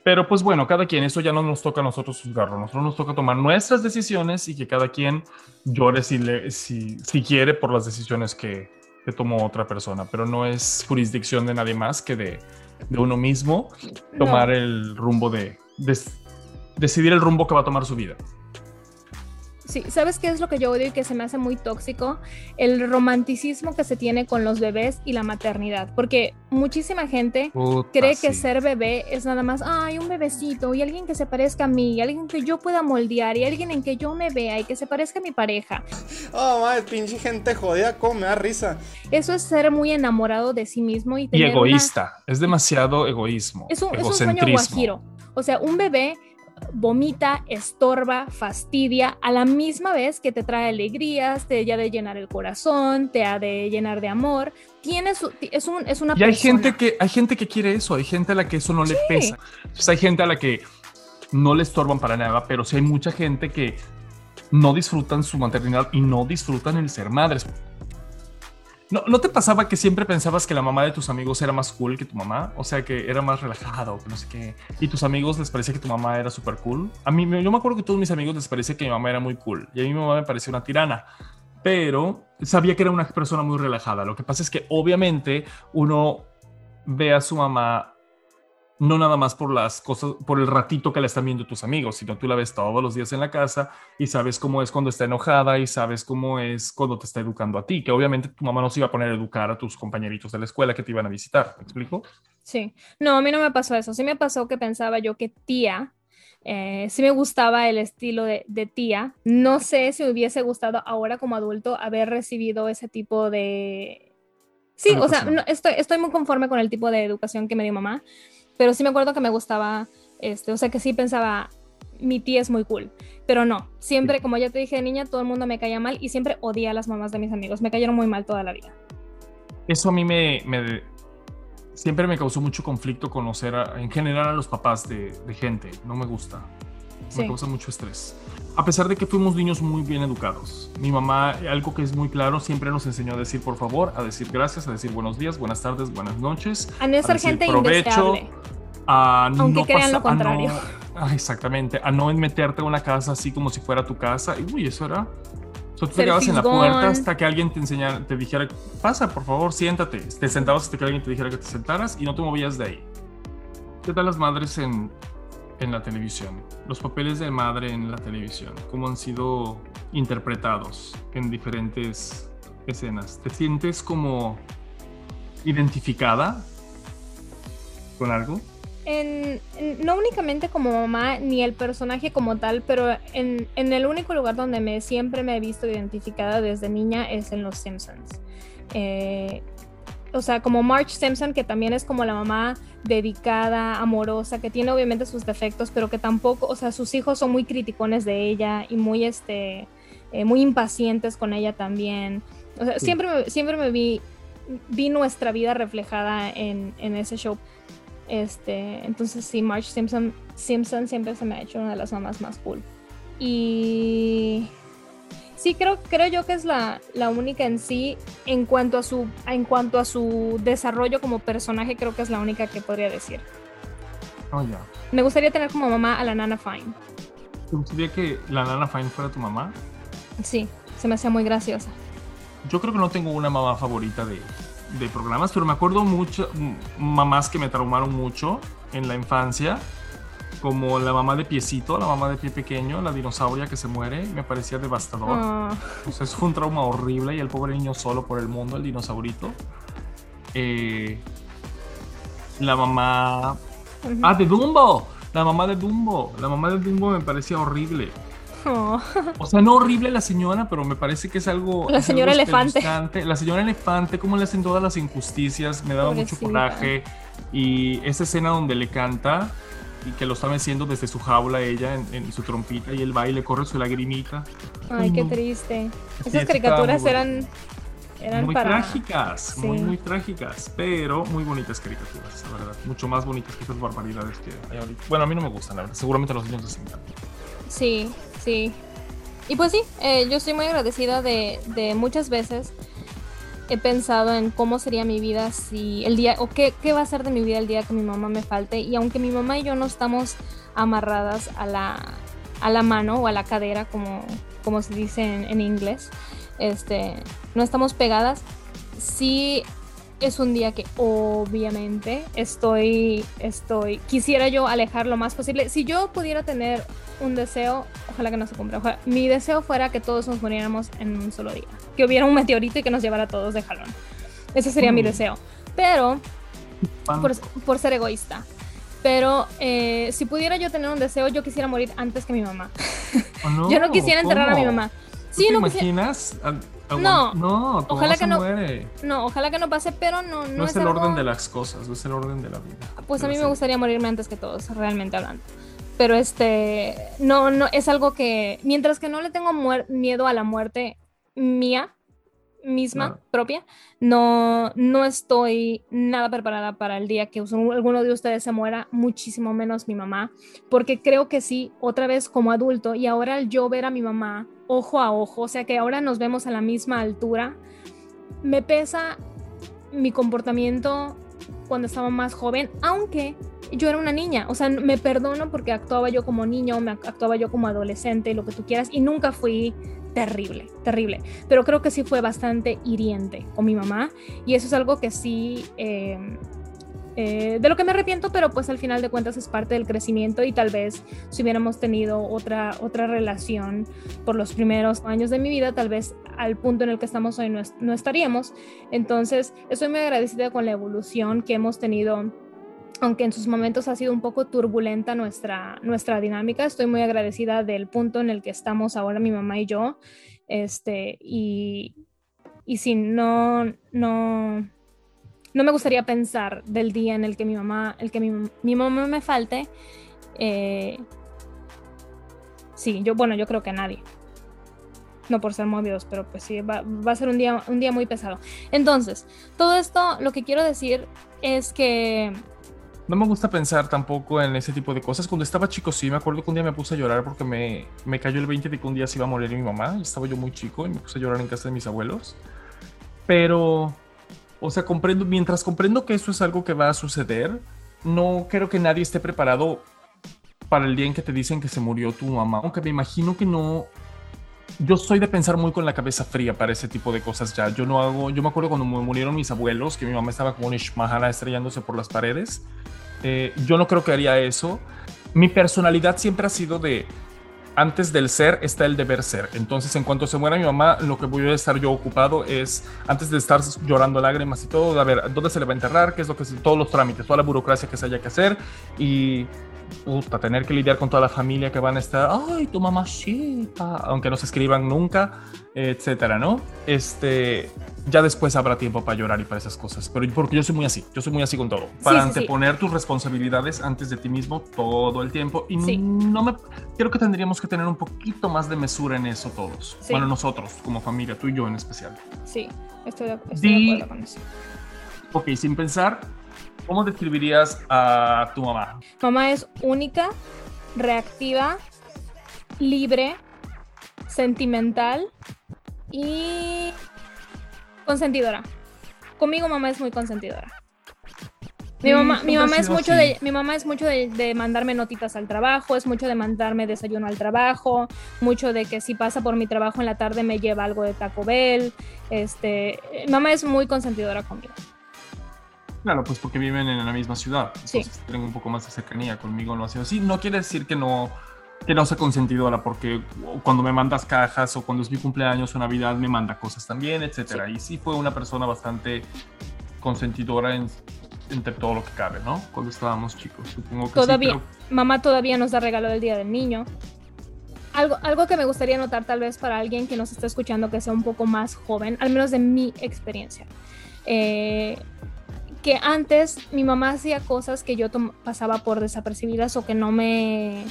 Pero pues bueno, cada quien, eso ya no nos toca a nosotros juzgarlo, nosotros nos toca tomar nuestras decisiones y que cada quien llore si, le, si, si quiere por las decisiones que, que tomó otra persona, pero no es jurisdicción de nadie más que de, de uno mismo tomar el rumbo de, de, decidir el rumbo que va a tomar su vida. Sí, ¿sabes qué es lo que yo odio y que se me hace muy tóxico? El romanticismo que se tiene con los bebés y la maternidad. Porque muchísima gente cree que ser bebé es nada más, ay, un bebecito y alguien que se parezca a mí, y alguien que yo pueda moldear y alguien en que yo me vea y que se parezca a mi pareja. Oh, madre, pinche gente jodida, cómo me da risa. Eso es ser muy enamorado de sí mismo y, y egoísta. Es demasiado egoísmo. Es un, es un sueño guajiro. O sea, un bebé vomita, estorba, fastidia, a la misma vez que te trae alegrías, te ha de llenar el corazón, te ha de llenar de amor. Tiene es, un, es una y hay gente que hay gente que quiere eso, hay gente a la que eso no le pesa. hay gente a la que no le estorban para nada, pero sí hay mucha gente que no disfrutan su maternidad y no disfrutan el ser madres. ¿No, ¿No te pasaba que siempre pensabas que la mamá de tus amigos era más cool que tu mamá? O sea, que era más relajada o que no sé qué. Y tus amigos les parecía que tu mamá era súper cool. A mí, yo me acuerdo que todos mis amigos les parecía que mi mamá era muy cool. Y a mí mi mamá me parecía una tirana. Pero sabía que era una persona muy relajada. Lo que pasa es que obviamente uno ve a su mamá no nada más por las cosas, por el ratito que la están viendo tus amigos, sino tú la ves todos los días en la casa y sabes cómo es cuando está enojada y sabes cómo es cuando te está educando a ti, que obviamente tu mamá no se iba a poner a educar a tus compañeritos de la escuela que te iban a visitar, ¿me explico? Sí, no, a mí no me pasó eso, sí me pasó que pensaba yo que tía, eh, sí me gustaba el estilo de, de, tía, no sé si me hubiese gustado ahora como adulto haber recibido ese tipo de... Sí, o sea, no, estoy, estoy muy conforme con el tipo de educación que me dio mamá pero sí me acuerdo que me gustaba, este, o sea que sí pensaba, mi tía es muy cool, pero no, siempre, como ya te dije de niña, todo el mundo me caía mal y siempre odié a las mamás de mis amigos, me cayeron muy mal toda la vida. Eso a mí me, me siempre me causó mucho conflicto conocer a, en general a los papás de, de gente, no me gusta, me causa mucho estrés. A pesar de que fuimos niños muy bien educados, mi mamá, algo que es muy claro, siempre nos enseñó a decir por favor, a decir gracias, a decir buenos días, buenas tardes, buenas noches. A no ser gente provecho, a Aunque no crean lo contrario. A no, exactamente, a no meterte a una casa así como si fuera tu casa. Y uy, eso era. So, tú te quedabas en la puerta hasta que alguien te enseñara, te dijera, pasa, por favor, siéntate. Te sentabas hasta que alguien te dijera que te sentaras y no te movías de ahí. ¿Qué tal las madres en, en la televisión? Los papeles de madre en la televisión, ¿cómo han sido interpretados en diferentes escenas? ¿Te sientes como identificada con algo? No únicamente como mamá ni el personaje como tal, pero en, en, el único lugar donde me siempre me he visto identificada desde niña es en Los Simpsons. Eh, o sea, como Marge Simpson, que también es como la mamá dedicada, amorosa, que tiene obviamente sus defectos, pero que tampoco, o sea, sus hijos son muy criticones de ella y muy, este, eh, muy impacientes con ella también. O sea, sí. siempre, me, siempre me vi, vi nuestra vida reflejada en, en ese show. Este, entonces sí, Marge Simpson, Simpson siempre se me ha hecho una de las mamás más cool. Y sí, creo, creo yo que es la, la única en sí, en cuanto, a su, en cuanto a su desarrollo como personaje, creo que es la única que podría decir. Oh, yeah. Me gustaría tener como mamá a la Nana Fine. ¿Te gustaría que la Nana Fine fuera tu mamá? Sí, se me hacía muy graciosa. Yo creo que no tengo una mamá favorita de, de programas, pero me acuerdo mucho mamás que me traumaron mucho en la infancia, como la mamá de piecito, la mamá de pie pequeño, la dinosauria que se muere, me parecía devastador. Ah. Oh. O sea, fue un trauma horrible y el pobre niño solo por el mundo, el dinosaurito. Eh, la mamá... Uh -huh. Ah, de Dumbo. La mamá de Dumbo. La mamá de Dumbo me parecía horrible. Oh. O sea, no horrible la señora, pero me parece que es algo. La señora algo elefante. La señora elefante, cómo le hacen todas las injusticias, me daba Pobrecita. mucho coraje. Y esa escena donde le canta y que lo está meciendo desde su jaula ella en, en su trompita y el baile corre su lagrimita. Ay, qué triste. Sí, Esas caricaturas eran. Eran muy para... trágicas, sí. muy, muy trágicas, pero muy bonitas caricaturas, la verdad. Mucho más bonitas que esas barbaridades que hay ahorita. Bueno, a mí no me gustan, la verdad. Seguramente a los niños les encantan. Sí, sí. Y pues sí, eh, yo estoy muy agradecida de, de, muchas veces he pensado en cómo sería mi vida si el día, o qué, qué, va a ser de mi vida el día que mi mamá me falte. Y aunque mi mamá y yo no estamos amarradas a la, a la mano o a la cadera, como, como se dice en, inglés, este, no estamos pegadas, sí es un día que obviamente estoy, estoy, quisiera yo alejar lo más posible. Si yo pudiera tener un deseo, ojalá que no se cumpla. Ojalá, mi deseo fuera que todos nos muriéramos en un solo día. Que hubiera un meteorito y que nos llevara a todos de jalón. Ese sería mm. mi deseo. Pero, por, por, ser egoísta. Pero eh, si pudiera yo tener un deseo, yo quisiera morir antes que mi mamá. Oh, no, yo no quisiera enterrar ¿cómo? a mi mamá. Sí, ¿Te no imaginas? No, no, ojalá que no, muere. no, ojalá que no pase, pero no, no, no es, es el algo... orden de las cosas, no es el orden de la vida. Pues a mí me gustaría morirme antes que todos, realmente hablando. Pero este, no, no, es algo que, mientras que no le tengo miedo a la muerte mía, misma, no. propia, no, no estoy nada preparada para el día que alguno de ustedes se muera, muchísimo menos mi mamá, porque creo que sí, otra vez como adulto, y ahora al yo ver a mi mamá ojo a ojo, o sea que ahora nos vemos a la misma altura, me pesa mi comportamiento cuando estaba más joven, aunque yo era una niña, o sea, me perdono porque actuaba yo como niño, me actuaba yo como adolescente, lo que tú quieras, y nunca fui terrible, terrible, pero creo que sí fue bastante hiriente con mi mamá, y eso es algo que sí, eh, eh, de lo que me arrepiento, pero pues al final de cuentas es parte del crecimiento y tal vez si hubiéramos tenido otra, otra relación por los primeros años de mi vida, tal vez al punto en el que estamos hoy no, no estaríamos. Entonces, estoy muy agradecida con la evolución que hemos tenido aunque en sus momentos ha sido un poco turbulenta nuestra, nuestra dinámica, estoy muy agradecida del punto en el que estamos ahora mi mamá y yo. Este, y, y si no, no, no me gustaría pensar del día en el que mi mamá, el que mi, mi mamá me falte. Eh, sí, yo, bueno, yo creo que nadie. No por ser movidos, pero pues sí, va, va, a ser un día, un día muy pesado. Entonces, todo esto, lo que quiero decir es que no me gusta pensar tampoco en ese tipo de cosas. Cuando estaba chico, sí, me acuerdo que un día me puse a llorar porque me, me cayó el 20 de que un día se iba a morir mi mamá. Estaba yo muy chico y me puse a llorar en casa de mis abuelos. Pero, o sea, comprendo, mientras comprendo que eso es algo que va a suceder, no creo que nadie esté preparado para el día en que te dicen que se murió tu mamá. Aunque me imagino que no. Yo soy de pensar muy con la cabeza fría para ese tipo de cosas ya. Yo no hago. Yo me acuerdo cuando me murieron mis abuelos, que mi mamá estaba como un Ishmahara estrellándose por las paredes eh, yo no creo que haría eso. Mi personalidad siempre ha sido de antes del ser está el deber ser. Entonces, en cuanto se muera mi mamá, lo que voy a estar yo ocupado es, antes de estar llorando lágrimas y todo, a ver, ¿dónde se le va a enterrar? ¿Qué es lo que todos los trámites, toda la burocracia que se haya que hacer? Y puta, tener que lidiar con toda la familia que van a estar, ay, tu mamacita, aunque no se escriban nunca, etcétera, ¿no? Este, ya después habrá tiempo para llorar y para esas cosas, pero porque yo soy muy así, yo soy muy así con todo, para sí, sí, anteponer sí. tus responsabilidades antes de ti mismo todo el tiempo y no me, creo que tendríamos que tener un poquito más de mesura en eso todos, bueno, nosotros como familia, tú y yo en especial. Sí, estoy de, estoy de acuerdo con eso. Ok, sin pensar, ¿Cómo describirías a tu mamá? Mamá es única, reactiva, libre, sentimental y consentidora. Conmigo mamá es muy consentidora. Mi mamá, mi mamá es mucho de, mi mamá es mucho de, de, mandarme notitas al trabajo, es mucho de mandarme desayuno al trabajo, mucho de que si pasa por mi trabajo en la tarde me lleva algo de Taco Bell. Este, mamá es muy consentidora conmigo. Claro, pues porque viven en la misma ciudad. Entonces sí. tienen un poco más de cercanía. Conmigo no ha sido así. No quiere decir que no, que no sea consentidora, porque cuando me mandas cajas o cuando es mi cumpleaños o Navidad me manda cosas también, etcétera. Sí. Y sí fue una persona bastante consentidora en, entre todo lo que cabe, ¿no? Cuando estábamos chicos. Supongo que todavía, sí, pero... mamá todavía nos da regalo del Día del Niño. Algo, algo que me gustaría notar tal vez para alguien que nos está escuchando que sea un poco más joven, al menos de mi experiencia. Eh, que antes mi mamá hacía cosas que yo pasaba por desapercibidas o que no me...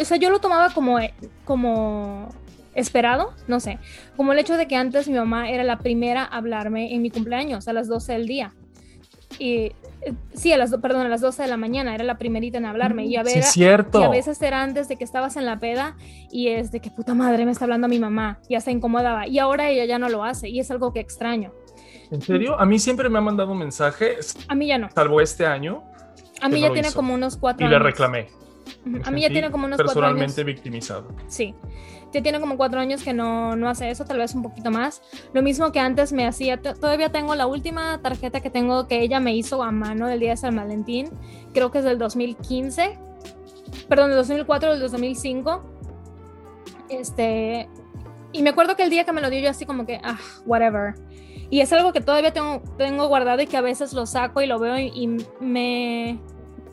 O sea, yo lo tomaba como, como esperado, no sé, como el hecho de que antes mi mamá era la primera a hablarme en mi cumpleaños a las 12 del día. Y sí, a las, perdón, a las 12 de la mañana era la primerita en hablarme. Y a, ver, sí, cierto. y a veces era antes de que estabas en la peda y es de que puta madre me está hablando mi mamá. Ya se incomodaba. Y ahora ella ya no lo hace y es algo que extraño. ¿En serio? A mí siempre me ha mandado mensajes. A mí ya no. Salvo este año. A mí ya tiene hizo. como unos cuatro y años. Y le reclamé. Me a mí ya tiene como unos cuatro años. Personalmente victimizado. Sí. Ya tiene como cuatro años que no, no hace eso, tal vez un poquito más. Lo mismo que antes me hacía. Todavía tengo la última tarjeta que tengo que ella me hizo a mano del día de San Valentín. Creo que es del 2015. Perdón, del 2004 o del 2005. Este. Y me acuerdo que el día que me lo dio yo así como que, ah, whatever. Y es algo que todavía tengo, tengo guardado y que a veces lo saco y lo veo y, y, me...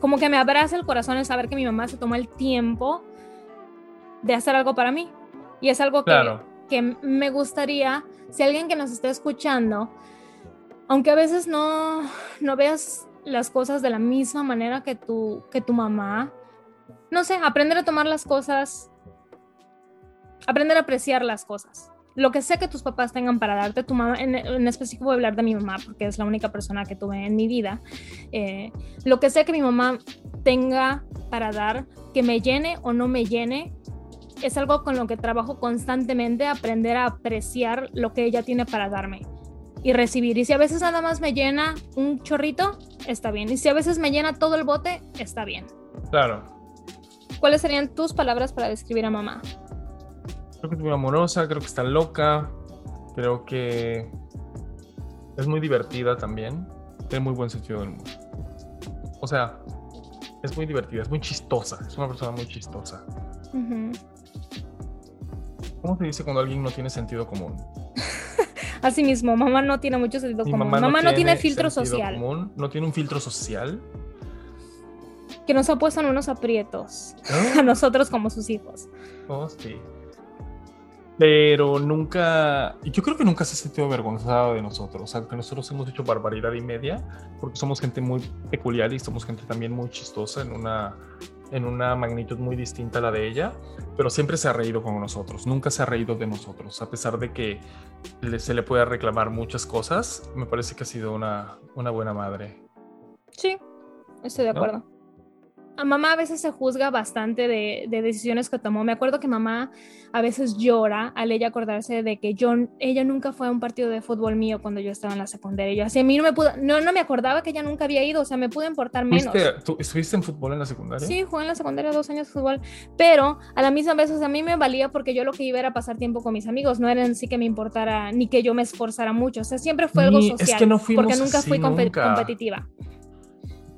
como que me abraza el corazón el saber que mi mamá se tomó el tiempo de hacer algo para mí. Y es algo que, claro. que me gustaría, si alguien que nos esté escuchando, aunque a veces no, no veas las cosas de la misma manera que tu, que tu mamá, no sé, aprender a tomar las cosas, aprender a apreciar las cosas lo que sea que tus papás tengan para darte, tu mamá, en, en, específico voy a hablar de mi mamá porque es la única persona que tuve en mi vida, eh, lo que sea que mi mamá tenga para dar, que me llene o no me llene, es algo con lo que trabajo constantemente, aprender a apreciar lo que ella tiene para darme y recibir. Y si a veces nada más me llena un chorrito, está bien. Y si a veces me llena todo el bote, está bien. Claro. ¿Cuáles serían tus palabras para describir a mamá? Creo que es muy amorosa, creo que está loca, creo que es muy divertida también, tiene muy buen sentido del humor. O sea, es muy divertida, es muy chistosa, es una persona muy chistosa. ¿Cómo se dice cuando alguien no tiene sentido común? Así mismo, mamá no tiene mucho sentido común. Mamá, no, tiene, filtro social. no tiene un filtro social. Que nos ha puesto en unos aprietos a nosotros como sus hijos. Oh, sí. Pero nunca, yo creo que nunca se ha sentido avergonzada de nosotros, o sea, que nosotros hemos hecho barbaridad y media, porque somos gente muy peculiar y somos gente también muy chistosa en una, en una magnitud muy distinta a la de ella, pero siempre se ha reído con nosotros, nunca se ha reído de nosotros, a pesar de que se le pueda reclamar muchas cosas, me parece que ha sido una, una buena madre. Sí, estoy de acuerdo a mamá a veces se juzga bastante de, decisiones que tomó. Me acuerdo que mamá a veces llora al ella acordarse de que yo, ella nunca fue a un partido de fútbol mío cuando yo estaba en la secundaria. Yo así a mí no me pudo, no, no me acordaba que ella nunca había ido, o sea, me pudo importar menos. ¿Tú estuviste en fútbol en la secundaria? Sí, jugué en la secundaria dos años de fútbol, pero a la misma vez, o sea, a mí me valía porque yo lo que iba era pasar tiempo con mis amigos, no era en sí que me importara ni que yo me esforzara mucho, o sea, siempre fue algo social, es que no porque nunca fui competitiva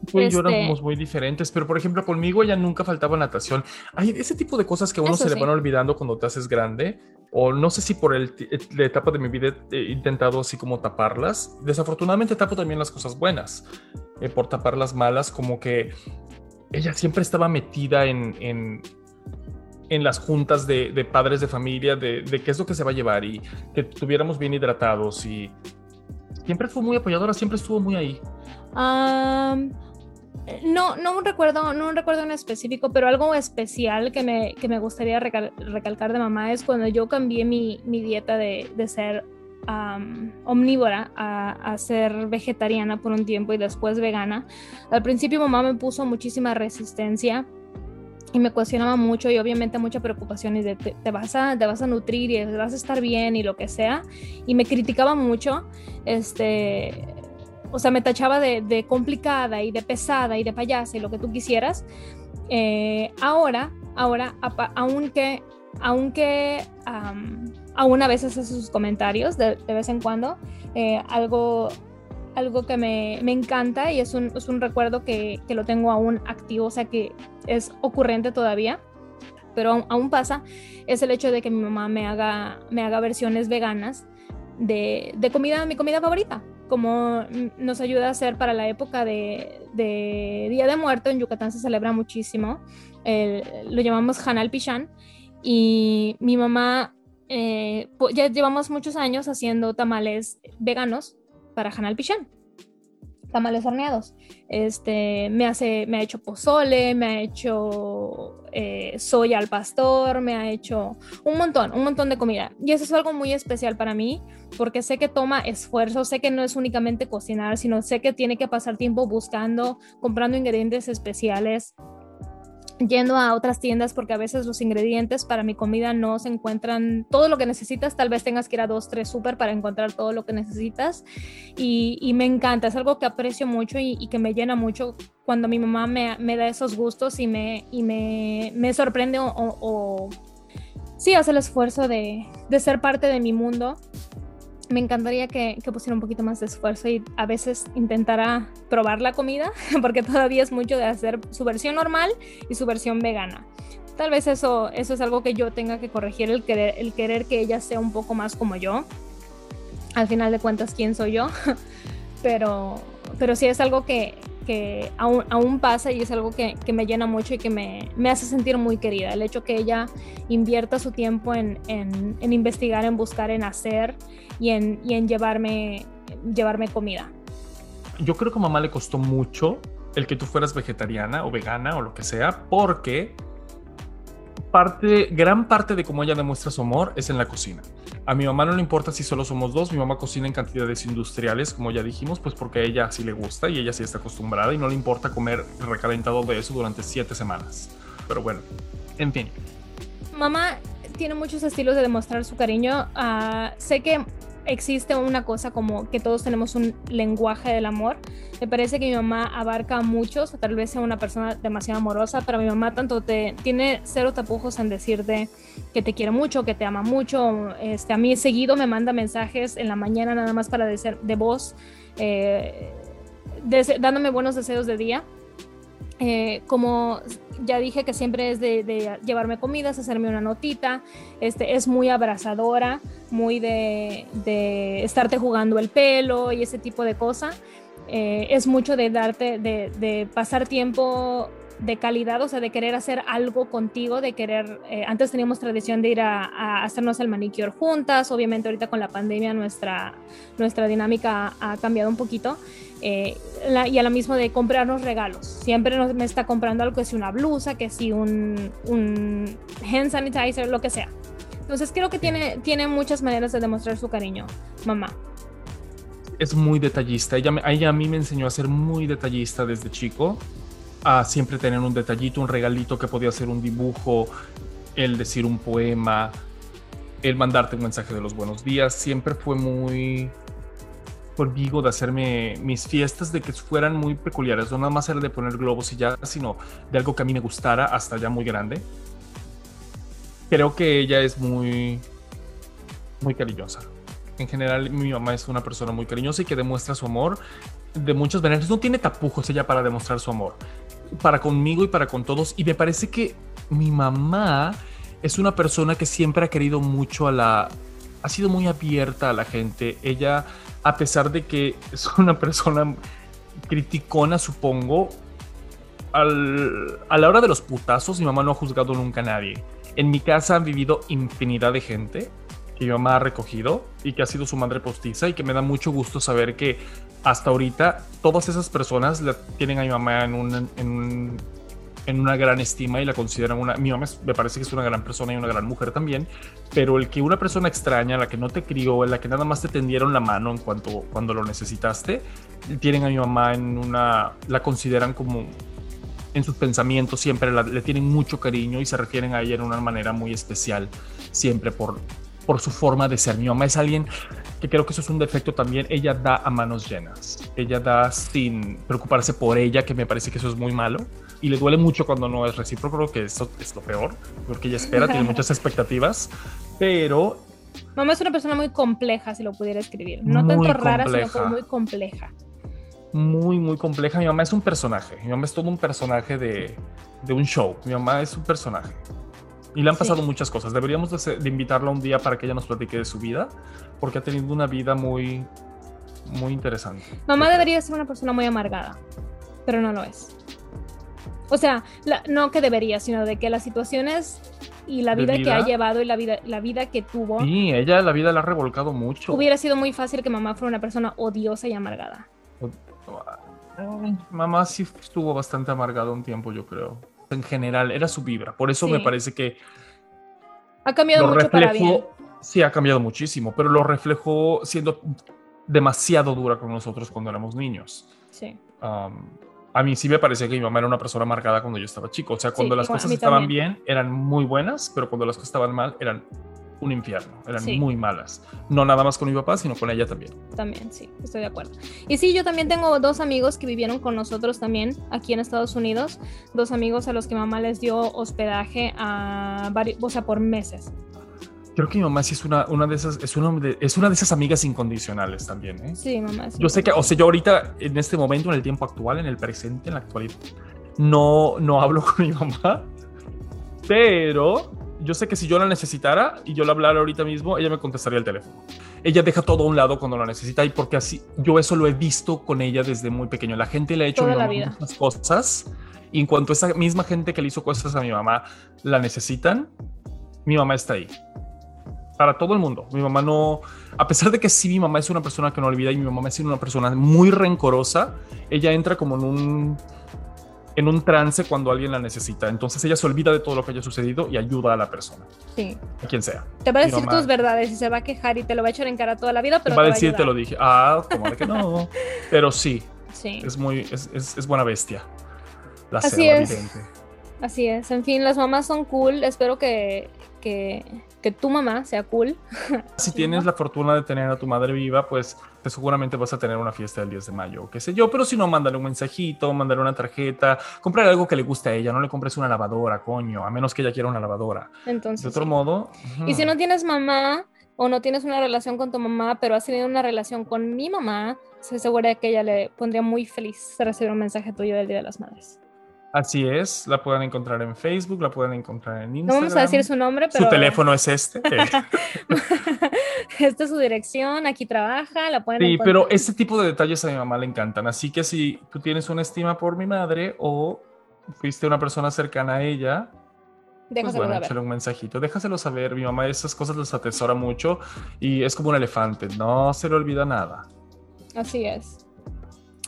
tú y yo éramos este muy diferentes, pero por ejemplo conmigo ella nunca faltaba natación. Hay ese tipo de cosas que a uno se le van olvidando cuando te haces grande, o no sé si por el, la etapa de mi vida he intentado así como taparlas. Desafortunadamente tapo también las cosas buenas, eh, por tapar las malas, como que ella siempre estaba metida en, en, en las juntas de, de, padres de familia, de, de qué es lo que se va a llevar y que estuviéramos bien hidratados y siempre fue muy apoyadora, siempre estuvo muy ahí. No, no recuerdo, no recuerdo en específico, pero algo especial que me, que me gustaría recalcar de mamá es cuando yo cambié mi, mi dieta de, de ser omnívora a, a, ser vegetariana por un tiempo y después vegana. Al principio mamá me puso muchísima resistencia y me cuestionaba mucho y obviamente mucha preocupación y de te, vas a, te vas a nutrir y vas a estar bien y lo que sea. Y me criticaba mucho, este, o sea, me tachaba de, complicada y de pesada y de payasa y lo que tú quisieras. Eh, ahora, ahora, aunque, aunque aún a veces hace sus comentarios de, vez en cuando, eh, algo, algo que me, me, encanta y es un, es un recuerdo que, que, lo tengo aún activo, o sea, que es ocurrente todavía, pero aún, pasa, es el hecho de que mi mamá me haga, me haga versiones veganas de, de comida, mi comida favorita como nos ayuda a hacer para la época de, Día de Muerto, en Yucatán se celebra muchísimo, lo llamamos Hanal Pichán, y mi mamá, eh, ya llevamos muchos años haciendo tamales veganos para Hanal Pichán tamales horneados. Este, me, hace, me ha hecho pozole, me ha hecho eh, soya al pastor, me ha hecho un montón, un montón de comida. Y eso es algo muy especial para mí, porque sé que toma esfuerzo, sé que no es únicamente cocinar, sino sé que tiene que pasar tiempo buscando, comprando ingredientes especiales, yendo a otras tiendas porque a veces los ingredientes para mi comida no se encuentran todo lo que necesitas, tal vez tengas que ir a dos, tres súper para encontrar todo lo que necesitas. Y, me encanta, es algo que aprecio mucho y, que me llena mucho cuando mi mamá me, da esos gustos y me, y me, sorprende o, o, sí hace el esfuerzo de, de ser parte de mi mundo me encantaría que, pusiera un poquito más de esfuerzo y a veces intentara probar la comida, porque todavía es mucho de hacer su versión normal y su versión vegana. Tal vez eso, eso es algo que yo tenga que corregir, el querer, el querer que ella sea un poco más como yo. Al final de cuentas, ¿quién soy yo? pero, pero sí es algo que, que aún, aún pasa y es algo que, que me llena mucho y que me, me, hace sentir muy querida. El hecho que ella invierta su tiempo en, en investigar, en buscar, en hacer y en, y en llevarme, llevarme comida. Yo creo que a mamá le costó mucho el que tú fueras vegetariana o vegana o lo que sea, porque parte, gran parte de cómo ella demuestra su amor es en la cocina. A mi mamá no le importa si solo somos dos, mi mamá cocina en cantidades industriales, como ya dijimos, pues porque a ella sí le gusta y ella sí está acostumbrada y no le importa comer recalentado de eso durante siete semanas. Pero bueno, en fin. mamá tiene muchos estilos de demostrar su cariño. Ah, sé que existe una cosa como que todos tenemos un lenguaje del amor. Me parece que mi mamá abarca muchos, tal vez sea una persona demasiado amorosa, pero mi mamá tanto te tiene cero tapujos en decirte que te quiere mucho, que te ama mucho. Este, a mí seguido me manda mensajes en la mañana nada más para decir de voz, eh, dándome buenos deseos de día. Eh, como ya dije que siempre es de, llevarme comidas, hacerme una notita, este, es muy abrazadora, muy de, estarte jugando el pelo y ese tipo de cosas. Eh, es mucho de darte, de, pasar tiempo de calidad, o sea, de querer hacer algo contigo, de querer, eh, antes teníamos tradición de ir a, hacernos el manicure juntas, obviamente ahorita con la pandemia nuestra, nuestra dinámica ha cambiado un poquito, eh, y a la misma de comprarnos regalos. Siempre nos, me está comprando algo, que si una blusa, que si un, un hand sanitizer, lo que sea. Entonces creo que tiene, tiene muchas maneras de demostrar su cariño, mamá. Es muy detallista. Ella, ella a mí me enseñó a ser muy detallista desde chico, a siempre tener un detallito, un regalito que podía ser un dibujo, el decir un poema, el mandarte un mensaje de los buenos días. Siempre fue muy conmigo de hacerme mis fiestas de que fueran muy peculiares. No nada más era de poner globos y ya, sino de algo que a mí me gustara hasta ya muy grande. Creo que ella es muy, muy cariñosa. En general, mi mamá es una persona muy cariñosa y que demuestra su amor de muchas maneras. No tiene tapujos ella para demostrar su amor. Para conmigo y para con todos. Y me parece que mi mamá es una persona que siempre ha querido mucho a la... Ha sido muy abierta a la gente. Ella a pesar de que es una persona criticona, supongo, a la hora de los putazos, mi mamá no ha juzgado nunca a nadie. En mi casa han vivido infinidad de gente que mi mamá ha recogido y que ha sido su madre postiza y que me da mucho gusto saber que hasta ahorita todas esas personas la tienen a mi mamá en un, en una gran estima y la consideran una... Mi mamá me parece que es una gran persona y una gran mujer también, pero el que una persona extraña, la que no te crió, la que nada más te tendieron la mano en cuanto cuando lo necesitaste, tienen a mi mamá en una... la consideran como en sus pensamientos siempre le tienen mucho cariño y se refieren a ella en una manera muy especial, siempre por, por su forma de ser. Mi mamá es alguien que creo que eso es un defecto también. Ella da a manos llenas. Ella da sin preocuparse por ella, que me parece que eso es muy malo y le duele mucho cuando no es recíproco, que eso es lo peor, porque ella espera, tiene muchas expectativas, pero... Mamá es una persona muy compleja, si lo pudiera escribir. No tanto rara, sino muy compleja. Muy, muy compleja. Mi mamá es un personaje. Mi mamá es todo un personaje de, de un show. Mi mamá es un personaje. Y le han pasado muchas cosas. Deberíamos de, de, invitarla un día para que ella nos platique de su vida, porque ha tenido una vida muy, muy interesante. Mamá debería ser una persona muy amargada, pero no lo es. O sea, no que debería, sino de que las situaciones y la vida, que ha llevado y la vida, la vida que tuvo. Sí, ella la vida la ha revolcado mucho. Hubiera sido muy fácil que mamá fuera una persona odiosa y amargada. Mamá sí estuvo bastante amargada un tiempo, yo creo. En general, era su vibra. Por eso me parece que. Ha cambiado mucho para bien. Sí, ha cambiado muchísimo, pero lo reflejó siendo demasiado dura con nosotros cuando éramos niños. Sí a mí sí me parecía que mi mamá era una persona marcada cuando yo estaba chico. O sea, cuando las cosas estaban bien, eran muy buenas, pero cuando las cosas estaban mal, eran un infierno, eran muy malas. No nada más con mi papá, sino con ella también. También, sí, estoy de acuerdo. Y sí, yo también tengo dos amigos que vivieron con nosotros también aquí en Estados Unidos, dos amigos a los que mamá les dio hospedaje a o sea, por meses. Creo que mi mamá sí es una, una de esas, es una de, es una de esas amigas incondicionales también, ¿eh? Sí, mamá. Yo sé que, o sea, yo ahorita, en este momento, en el tiempo actual, en el presente, en la actualidad, no, no hablo con mi mamá, pero yo sé que si yo la necesitara y yo la hablara ahorita mismo, ella me contestaría el teléfono. Ella deja todo a un lado cuando la necesita y porque así, yo eso lo he visto con ella desde muy pequeño. La gente le ha hecho muchas cosas y en cuanto esa misma gente que le hizo cosas a mi mamá la necesitan, mi mamá está ahí para todo el mundo. Mi mamá no, a pesar de que sí, mi mamá es una persona que no olvida y mi mamá es una persona muy rencorosa, ella entra como en un, en un trance cuando alguien la necesita. Entonces ella se olvida de todo lo que haya sucedido y ayuda a la persona. Sí. A quien sea. Te va a decir tus verdades y se va a quejar y te lo va a echar en cara toda la vida, pero te va a decir, te, lo dije. Ah, como de que no. pero sí. Sí. Es muy, es, es, buena bestia. La Así es. Así es. En fin, las mamás son cool. Espero que, que, que tu mamá sea cool. Si tienes la fortuna de tener a tu madre viva, pues, pues seguramente vas a tener una fiesta del 10 de mayo, o qué sé yo, pero si no, mándale un mensajito, mándale una tarjeta, comprar algo que le guste a ella, no le compres una lavadora, coño, a menos que ella quiera una lavadora. Entonces, De otro sí. modo... Y si no tienes mamá o no tienes una relación con tu mamá, pero has tenido una relación con mi mamá, estoy segura de que ella le pondría muy feliz recibir un mensaje tuyo del Día de las Madres. Así es, la pueden encontrar en Facebook, la pueden encontrar en No Instagram. vamos a decir su nombre, pero Su teléfono es este. Esta es su dirección, aquí trabaja, la pueden Sí, encontrar. pero este tipo de detalles a mi mamá le encantan. Así que si tú tienes una estima por mi madre o fuiste una persona cercana a ella, pues Déjaselo bueno, saber. un mensajito. Déjaselo saber. Mi mamá esas cosas las atesora mucho y es como un elefante. No se le olvida nada. Así es.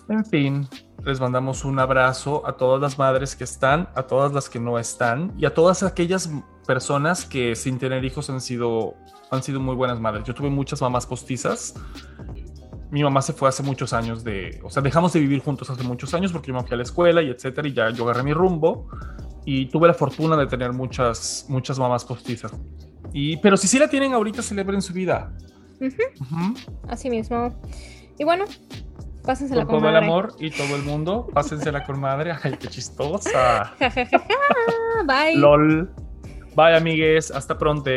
En fin, les mandamos un abrazo a todas las madres que están, a todas las que no están y a todas aquellas personas que sin tener hijos han sido, han sido muy buenas madres. Yo tuve muchas mamás postizas. Mi mamá se fue hace muchos años de, o sea, dejamos de vivir juntos hace muchos años porque yo me fui a la escuela y etcétera y ya yo agarré mi rumbo y tuve la fortuna de tener muchas, muchas mamás postizas. Y, pero si sí la tienen ahorita, celebren su vida. Ujú, Ujú. Así mismo. Y bueno, pásensela Con con todo el amor y todo el mundo, pásensela con madre. Ay, qué chistosa. Bye. LOL. Bye, amigues. Hasta pronto.